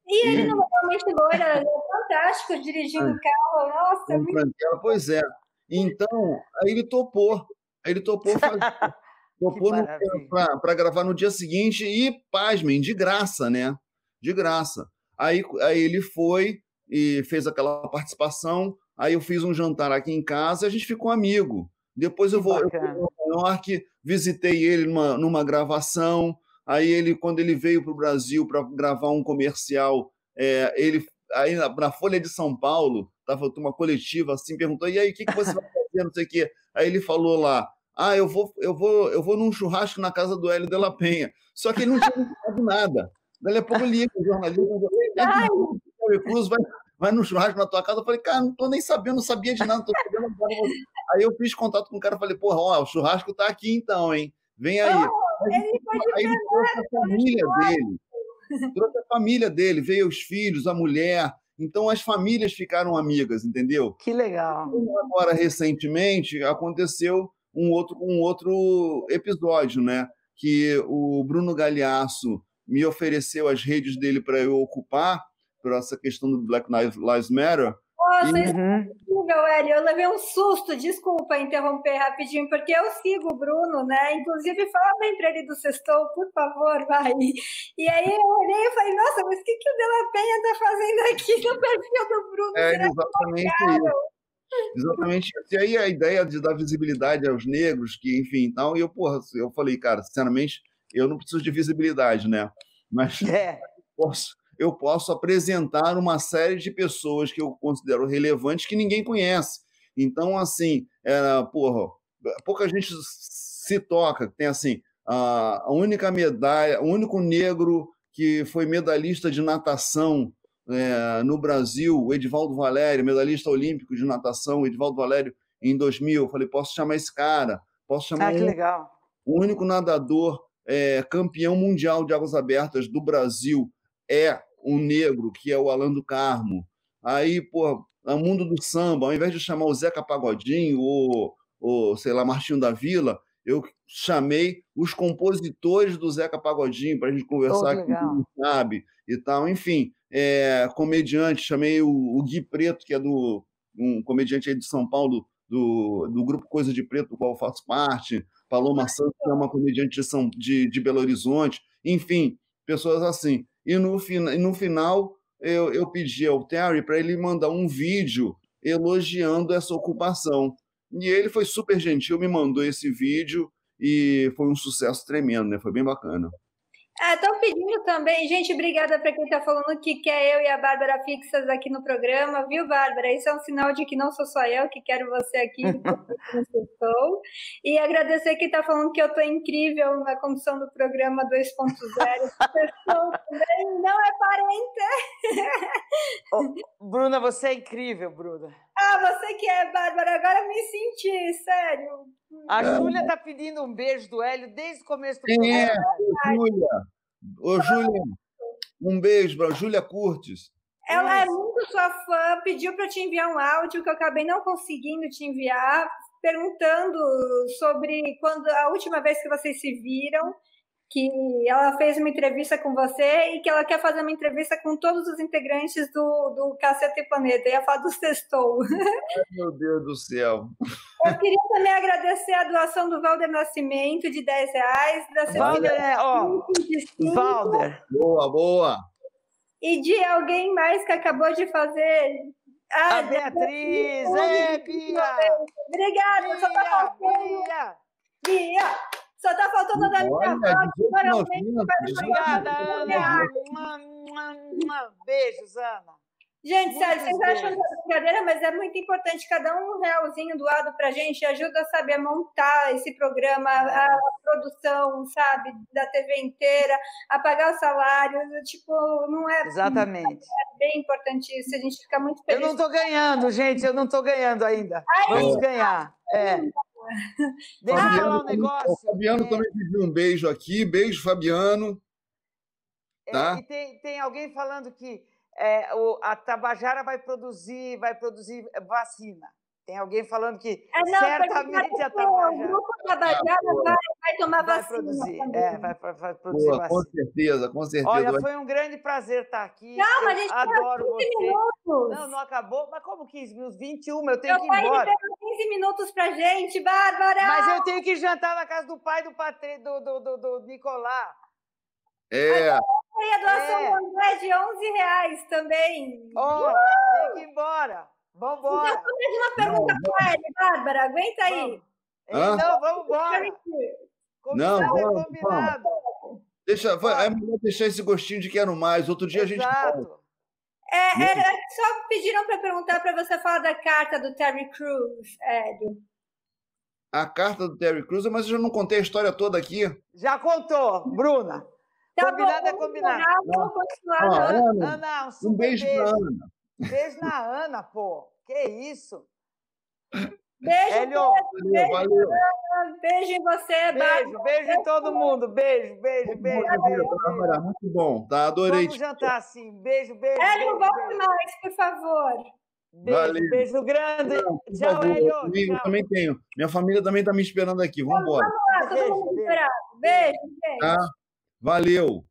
E ele não é realmente loira, fantástico dirigindo um carro, nossa. É muito... Pois é. Então, aí ele topou. Aí ele topou fazer. *laughs* topou para gravar no dia seguinte e, pasmem, de graça, né? De graça. Aí, aí ele foi e fez aquela participação. Aí eu fiz um jantar aqui em casa e a gente ficou amigo. Depois eu vou, eu fui Nova York, visitei ele numa, numa gravação. Aí ele, quando ele veio para o Brasil para gravar um comercial, é, ele aí na, na, Folha de São Paulo estava uma coletiva assim, perguntou e aí o que, que você vai fazer, não sei o quê. Aí ele falou lá, ah, eu vou, eu vou, eu vou num churrasco na casa do Hélio de la Penha. Só que ele não tinha falado nada. Daí a pouco liga o jornalista, Cruz vai, vai no churrasco na tua casa. Eu falei, cara, não tô nem sabendo, não sabia de nada, sabendo. Aí eu fiz contato com o cara, falei, porra, ó, o churrasco tá aqui então, hein? Vem aí. Oh, aí, ele, aí ele trouxe a família dele. Trouxe a família dele, veio os filhos, a mulher. Então as famílias ficaram amigas, entendeu? Que legal. Agora, recentemente, aconteceu um outro, um outro episódio, né? Que o Bruno Galhaço me ofereceu as redes dele para eu ocupar, por essa questão do Black Lives Matter. Nossa, e... isso é incrível, Hélio. Eu levei um susto, desculpa interromper rapidinho, porque eu sigo o Bruno, né? Inclusive, fala bem para ele do Sextou, por favor, vai. E aí eu olhei e falei, nossa, mas o que, que o Della Penha está fazendo aqui no perfil do Bruno? É Será exatamente isso. Exatamente. E aí a ideia de dar visibilidade aos negros, que, enfim, então, eu, porra, eu falei, cara, sinceramente, eu não preciso de visibilidade, né? Mas é. *laughs* posso, eu posso apresentar uma série de pessoas que eu considero relevantes que ninguém conhece. Então, assim, era, porra, pouca gente se toca. Tem, assim, a única medalha, o único negro que foi medalhista de natação é, no Brasil, o Edivaldo Valério, medalhista olímpico de natação, o Edivaldo Valério, em 2000. Eu falei, posso chamar esse cara? Posso chamar ah, que um, legal. o único nadador é, campeão mundial de águas abertas do Brasil é um negro, que é o Alan do Carmo. Aí, pô, no mundo do samba, ao invés de chamar o Zeca Pagodinho ou, ou sei lá, Martinho da Vila, eu chamei os compositores do Zeca Pagodinho para a gente conversar, oh, que sabe, e tal. Enfim, é, comediante, chamei o, o, Gui Preto, que é do um comediante aí de São Paulo, do, do grupo Coisa de Preto, do qual eu faço parte, Paloma Santos, que é uma comediante de, São, de, de Belo Horizonte, enfim, pessoas assim. E no, e no final, eu, eu pedi ao Terry para ele mandar um vídeo elogiando essa ocupação. E ele foi super gentil, me mandou esse vídeo e foi um sucesso tremendo, né? Foi bem bacana. Estão é, pedindo também, gente, obrigada para quem está falando que quer eu e a Bárbara fixas aqui no programa, viu, Bárbara? Isso é um sinal de que não sou só eu que quero você aqui *laughs* no E agradecer quem está falando que eu estou incrível na condução do programa 2.0. *laughs* também não é parente. Bruna, você é incrível, Bruna. Ah, você que é, Bárbara, agora me senti, sério. A Júlia está pedindo um beijo do Hélio desde o começo do Quem é? programa. É, Júlia. Ô, Júlia, um beijo para Júlia Curtis. Ela é muito sua fã, pediu para te enviar um áudio que eu acabei não conseguindo te enviar, perguntando sobre quando a última vez que vocês se viram que ela fez uma entrevista com você e que ela quer fazer uma entrevista com todos os integrantes do, do Cacete Planeta. Ia falar do Sextou. Meu Deus do céu. Eu queria também agradecer a doação do Valder Nascimento de 10 reais. Da Valder, é, ó. Valder. Boa, boa. E de alguém mais que acabou de fazer ah, a Beatriz, é, Bia! Obrigada, Bia, só tá Bia! Bia! Só tá faltando a da minha avó. Obrigada, Ana. Beijos, Ana. Gente, sério, vocês acham que é brincadeira, mas é muito importante. Cada um realzinho doado pra gente ajuda a saber montar esse programa, a produção, sabe, da TV inteira, a pagar o salário. Tipo, não é. Exatamente. É bem importante isso. A gente fica muito feliz. Eu não tô ganhando, gente, eu não tô ganhando ainda. Vamos ganhar. É. *laughs* Deixa eu falar um negócio. O Fabiano é... também pediu um beijo aqui. Beijo, Fabiano. É, tá? É, e tem, tem alguém falando que é, o, a Tabajara vai produzir, vai produzir vacina. Tem alguém falando que é, não, certamente a Tabajara. O grupo Tabajara ah, vai, vai, tomar vai vacina. Produzir, é, vai, vai produzir boa, vacina. Com certeza, com certeza. Olha, foi um grande prazer estar aqui. Não, mas a gente adoro você. Minutos. Não, não acabou. Mas como 15 minutos? 21, eu tenho eu que ir embora. 15 minutos pra gente, Bárbara! Mas eu tenho que jantar na casa do pai do, Patri, do, do, do, do Nicolás. É. E a doação é. André de 11 reais também. Ó, oh, tem que ir embora. Vambora. Então, mais uma pergunta para ele, Bárbara. Aguenta aí. Vamos. Não, vamos embora. Combinado não, vamos, é combinado. Vamos. Deixa, é melhor deixar esse gostinho de quero mais. Outro dia Exato. a gente. É, era, só pediram para perguntar para você falar da carta do Terry Crews, Hélio. A carta do Terry Crews, mas eu já não contei a história toda aqui. Já contou, Bruna. Tá combinado é combinado. Vamos continuar. Ah, Ana, Ana, um, um beijo, beijo pra Ana. Beijo na Ana, pô. Que isso? Beijo, Hélio. beijo, valeu. beijo em você, Beijo, beijo em todo mundo. Beijo, beijo, beijo. beijo, beijo, beijo. Muito bom, tá? Adorei. Vamos jantar assim. Beijo, beijo. Hélio, volte mais, por favor. Beijo, valeu. beijo grande. Não, tchau, Hélio. Eu também tenho. Minha família também tá me esperando aqui. Vamos embora. Vamos lá, todo mundo esperando. Beijo, beijo. Tá? Valeu.